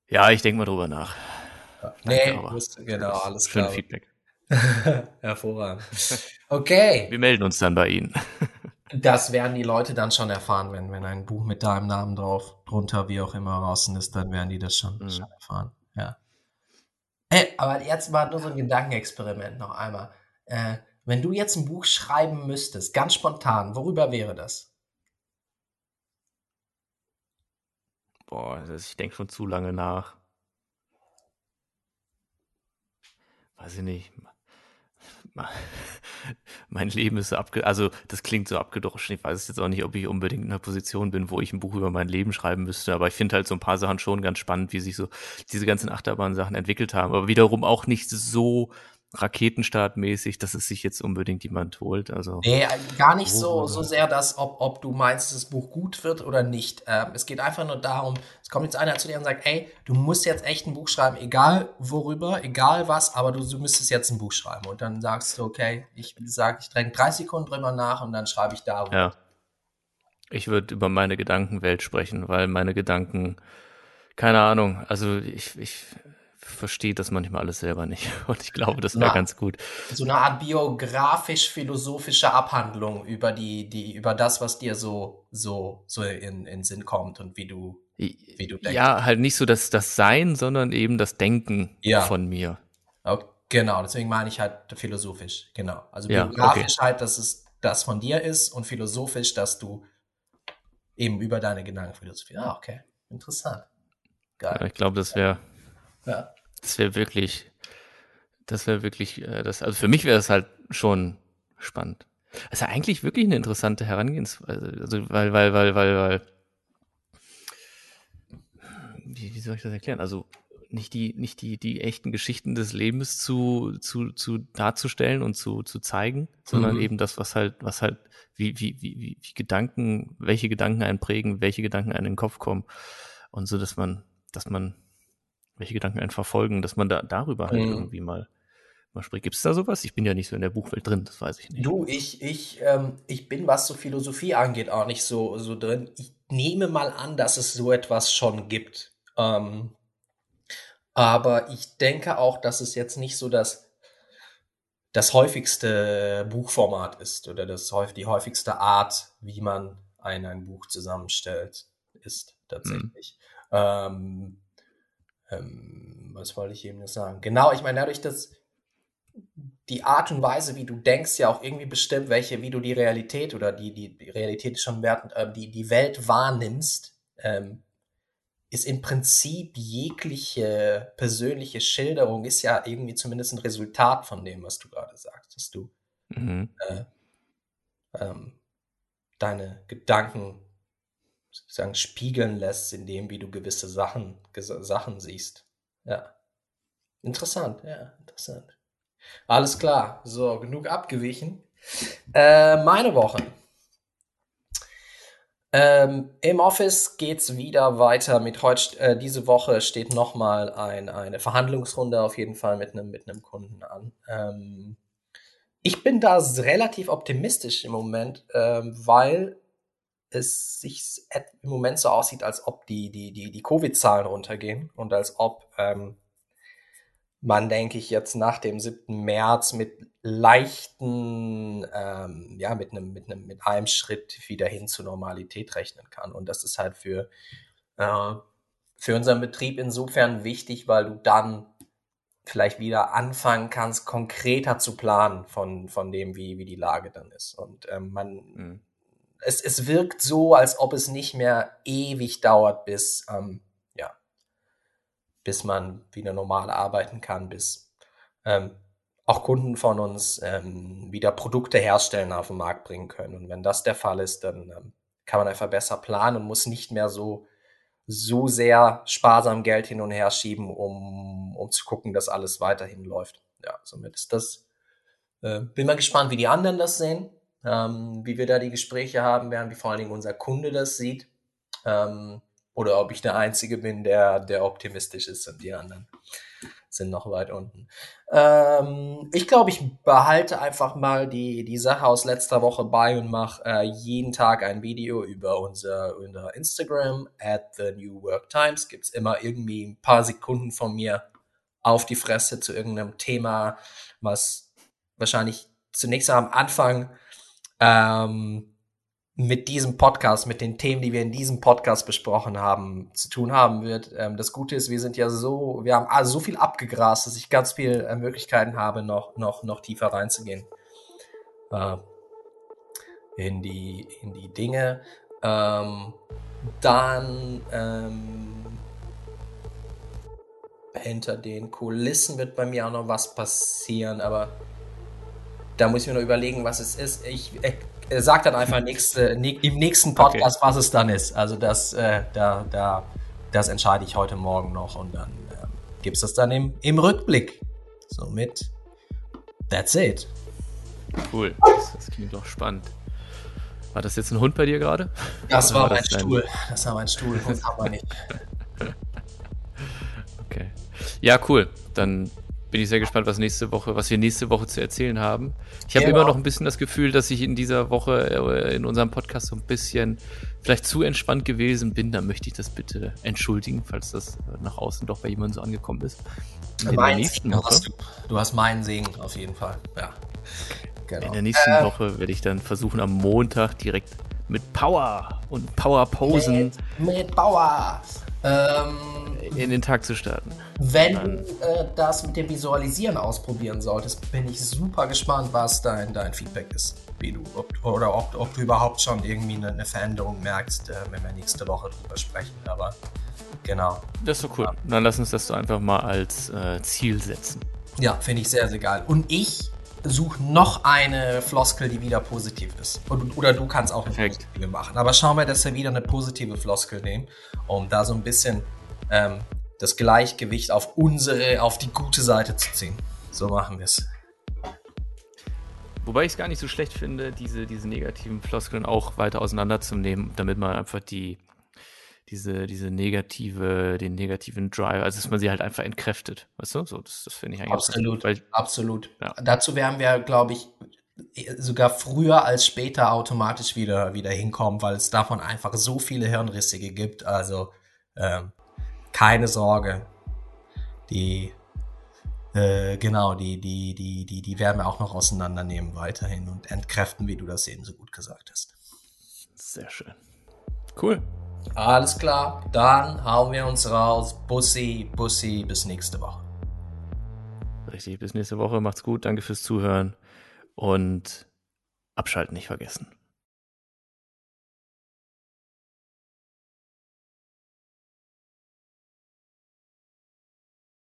Ja, ich denke mal drüber nach. Ja. Nee, wusste, genau, alles klar. Schön Feedback. Hervorragend. Okay. Wir melden uns dann bei Ihnen. Das werden die Leute dann schon erfahren, wenn, wenn ein Buch mit deinem Namen drauf, drunter, wie auch immer draußen ist, dann werden die das schon, mhm. schon erfahren. Ja. Hey, aber jetzt mal nur so ein Gedankenexperiment noch einmal. Äh, wenn du jetzt ein Buch schreiben müsstest, ganz spontan, worüber wäre das? Boah, ich denke schon zu lange nach. Weiß ich nicht mein Leben ist so abge, also das klingt so abgedroschen. Ich weiß jetzt auch nicht, ob ich unbedingt in einer Position bin, wo ich ein Buch über mein Leben schreiben müsste. Aber ich finde halt so ein paar Sachen schon ganz spannend, wie sich so diese ganzen Achterbahn-Sachen entwickelt haben. Aber wiederum auch nicht so Raketenstartmäßig, dass es sich jetzt unbedingt jemand holt. Also nee, gar nicht so, so sehr, dass ob, ob du meinst, dass das Buch gut wird oder nicht. Ähm, es geht einfach nur darum, es kommt jetzt einer zu dir und sagt, ey, du musst jetzt echt ein Buch schreiben, egal worüber, egal was, aber du, du müsstest jetzt ein Buch schreiben. Und dann sagst du, okay, ich sage, ich dränge drei Sekunden drüber nach und dann schreibe ich darüber. Ja. Ich würde über meine Gedankenwelt sprechen, weil meine Gedanken, keine Ahnung, also ich, ich verstehe das manchmal alles selber nicht. Und ich glaube, das wäre ganz gut. So eine Art biografisch-philosophische Abhandlung über die, die, über das, was dir so, so, so in, in Sinn kommt und wie du, wie du denkst. Ja, halt nicht so das, das Sein, sondern eben das Denken ja. von mir. Okay, genau, deswegen meine ich halt philosophisch, genau. Also ja, biografisch okay. halt, dass es das von dir ist und philosophisch, dass du eben über deine Gedanken philosophierst. Ah, okay. Interessant. Geil. Ja, ich glaube, das wäre ja. Das wäre wirklich, das wäre wirklich, äh, das, also für mich wäre das halt schon spannend. Das ist ja eigentlich wirklich eine interessante Herangehensweise. Also, weil, weil, weil, weil, weil, wie, wie soll ich das erklären? Also, nicht die, nicht die, die echten Geschichten des Lebens zu, zu, zu darzustellen und zu, zu zeigen, sondern mhm. eben das, was halt, was halt, wie, wie, wie, wie Gedanken, welche Gedanken einen prägen, welche Gedanken einen in den Kopf kommen. Und so, dass man, dass man welche Gedanken einen verfolgen, dass man da darüber halt mhm. irgendwie mal, mal spricht. Gibt es da sowas? Ich bin ja nicht so in der Buchwelt drin, das weiß ich nicht. Du, ich, ich, ähm, ich bin, was so Philosophie angeht, auch nicht so, so drin. Ich nehme mal an, dass es so etwas schon gibt. Ähm, aber ich denke auch, dass es jetzt nicht so das, das häufigste Buchformat ist oder das, die häufigste Art, wie man ein, ein Buch zusammenstellt, ist tatsächlich. Mhm. Ähm, ähm, was wollte ich eben noch sagen? Genau, ich meine, dadurch, dass die Art und Weise, wie du denkst, ja auch irgendwie bestimmt, welche, wie du die Realität oder die, die, die Realität ist schon wertend, äh, die, die Welt wahrnimmst, ähm, ist im Prinzip jegliche persönliche Schilderung ist ja irgendwie zumindest ein Resultat von dem, was du gerade sagst, dass du mhm. äh, ähm, deine Gedanken sagen, spiegeln lässt, in dem, wie du gewisse Sachen, Sachen siehst. Ja. Interessant, ja, interessant. Alles klar, so, genug abgewichen. Äh, meine Woche. Ähm, Im Office geht es wieder weiter mit heute. Äh, diese Woche steht nochmal ein, eine Verhandlungsrunde auf jeden Fall mit einem mit Kunden an. Ähm, ich bin da relativ optimistisch im Moment, ähm, weil es sich im Moment so aussieht, als ob die, die, die, die Covid-Zahlen runtergehen und als ob ähm, man, denke ich, jetzt nach dem 7. März mit leichten, ähm, ja, mit einem, mit einem, mit einem Schritt wieder hin zur Normalität rechnen kann. Und das ist halt für, äh, für unseren Betrieb insofern wichtig, weil du dann vielleicht wieder anfangen kannst, konkreter zu planen von, von dem, wie, wie die Lage dann ist. Und ähm, man, mhm es, es wirkt so, als ob es nicht mehr ewig dauert, bis, ähm, ja, bis man wieder normal arbeiten kann, bis ähm, auch Kunden von uns ähm, wieder Produkte herstellen, auf den Markt bringen können. Und wenn das der Fall ist, dann ähm, kann man einfach besser planen und muss nicht mehr so, so sehr sparsam Geld hin und her schieben, um, um zu gucken, dass alles weiterhin läuft. Ja, somit ist das. Äh, bin mal gespannt, wie die anderen das sehen ähm, wie wir da die Gespräche haben werden, wie vor allen Dingen unser Kunde das sieht. Ähm, oder ob ich der Einzige bin, der, der optimistisch ist und die anderen sind noch weit unten. Ähm, ich glaube, ich behalte einfach mal die, die Sache aus letzter Woche bei und mache äh, jeden Tag ein Video über unser, unser Instagram at the New Work Times. Gibt's immer irgendwie ein paar Sekunden von mir auf die Fresse zu irgendeinem Thema, was wahrscheinlich zunächst am Anfang ähm, mit diesem Podcast, mit den Themen, die wir in diesem Podcast besprochen haben, zu tun haben wird. Ähm, das Gute ist, wir sind ja so, wir haben also so viel abgegrast, dass ich ganz viel äh, Möglichkeiten habe, noch, noch, noch tiefer reinzugehen. Äh, in die, in die Dinge. Ähm, dann ähm, hinter den Kulissen wird bei mir auch noch was passieren, aber da muss ich mir noch überlegen, was es ist. Ich, äh, sagt dann einfach nächste, ne, im nächsten Podcast, okay. was es dann ist. Also das, äh, da, da, das entscheide ich heute Morgen noch und dann äh, gibt es das dann im, im Rückblick. Somit, that's it. Cool, das, das klingt doch spannend. War das jetzt ein Hund bei dir gerade? Das war, war mein das Stuhl. Das war mein Stuhl. Hund haben wir nicht. okay. Ja, cool. Dann bin ich sehr gespannt, was nächste Woche, was wir nächste Woche zu erzählen haben. Ich habe genau. immer noch ein bisschen das Gefühl, dass ich in dieser Woche äh, in unserem Podcast so ein bisschen vielleicht zu entspannt gewesen bin. Da möchte ich das bitte entschuldigen, falls das nach außen doch bei jemandem so angekommen ist. In der nächsten Woche. Hast du, du, hast meinen Segen auf jeden Fall. Ja. Genau. In der nächsten äh, Woche werde ich dann versuchen, am Montag direkt mit Power und Power Posen. Mit, mit Power. Ähm, in den Tag zu starten. Wenn du äh, das mit dem Visualisieren ausprobieren solltest, bin ich super gespannt, was dein, dein Feedback ist. Wie du, ob, oder ob, ob du überhaupt schon irgendwie eine, eine Veränderung merkst, äh, wenn wir nächste Woche drüber sprechen. Aber genau. Das ist so cool. Ja. Dann lass uns das so einfach mal als äh, Ziel setzen. Ja, finde ich sehr, sehr geil. Und ich such noch eine Floskel, die wieder positiv ist. Oder du kannst auch eine Perfekt. positive machen. Aber schauen wir, dass wir wieder eine positive Floskel nehmen, um da so ein bisschen ähm, das Gleichgewicht auf unsere, auf die gute Seite zu ziehen. So machen wir es. Wobei ich es gar nicht so schlecht finde, diese, diese negativen Floskeln auch weiter auseinanderzunehmen, damit man einfach die, diese, diese negative, den negativen Drive, also dass man sie halt einfach entkräftet. Weißt du? So, das, das finde ich eigentlich Absolut, gut, weil, absolut. Ja. Dazu werden wir, glaube ich, sogar früher als später automatisch wieder, wieder hinkommen, weil es davon einfach so viele Hirnrissige gibt. Also ähm, keine Sorge. Die äh, genau, die, die, die, die, die werden wir auch noch auseinandernehmen weiterhin und entkräften, wie du das eben so gut gesagt hast. Sehr schön. Cool. Alles klar, dann hauen wir uns raus. Bussi, Bussi, bis nächste Woche. Richtig, bis nächste Woche. Macht's gut, danke fürs Zuhören und abschalten nicht vergessen.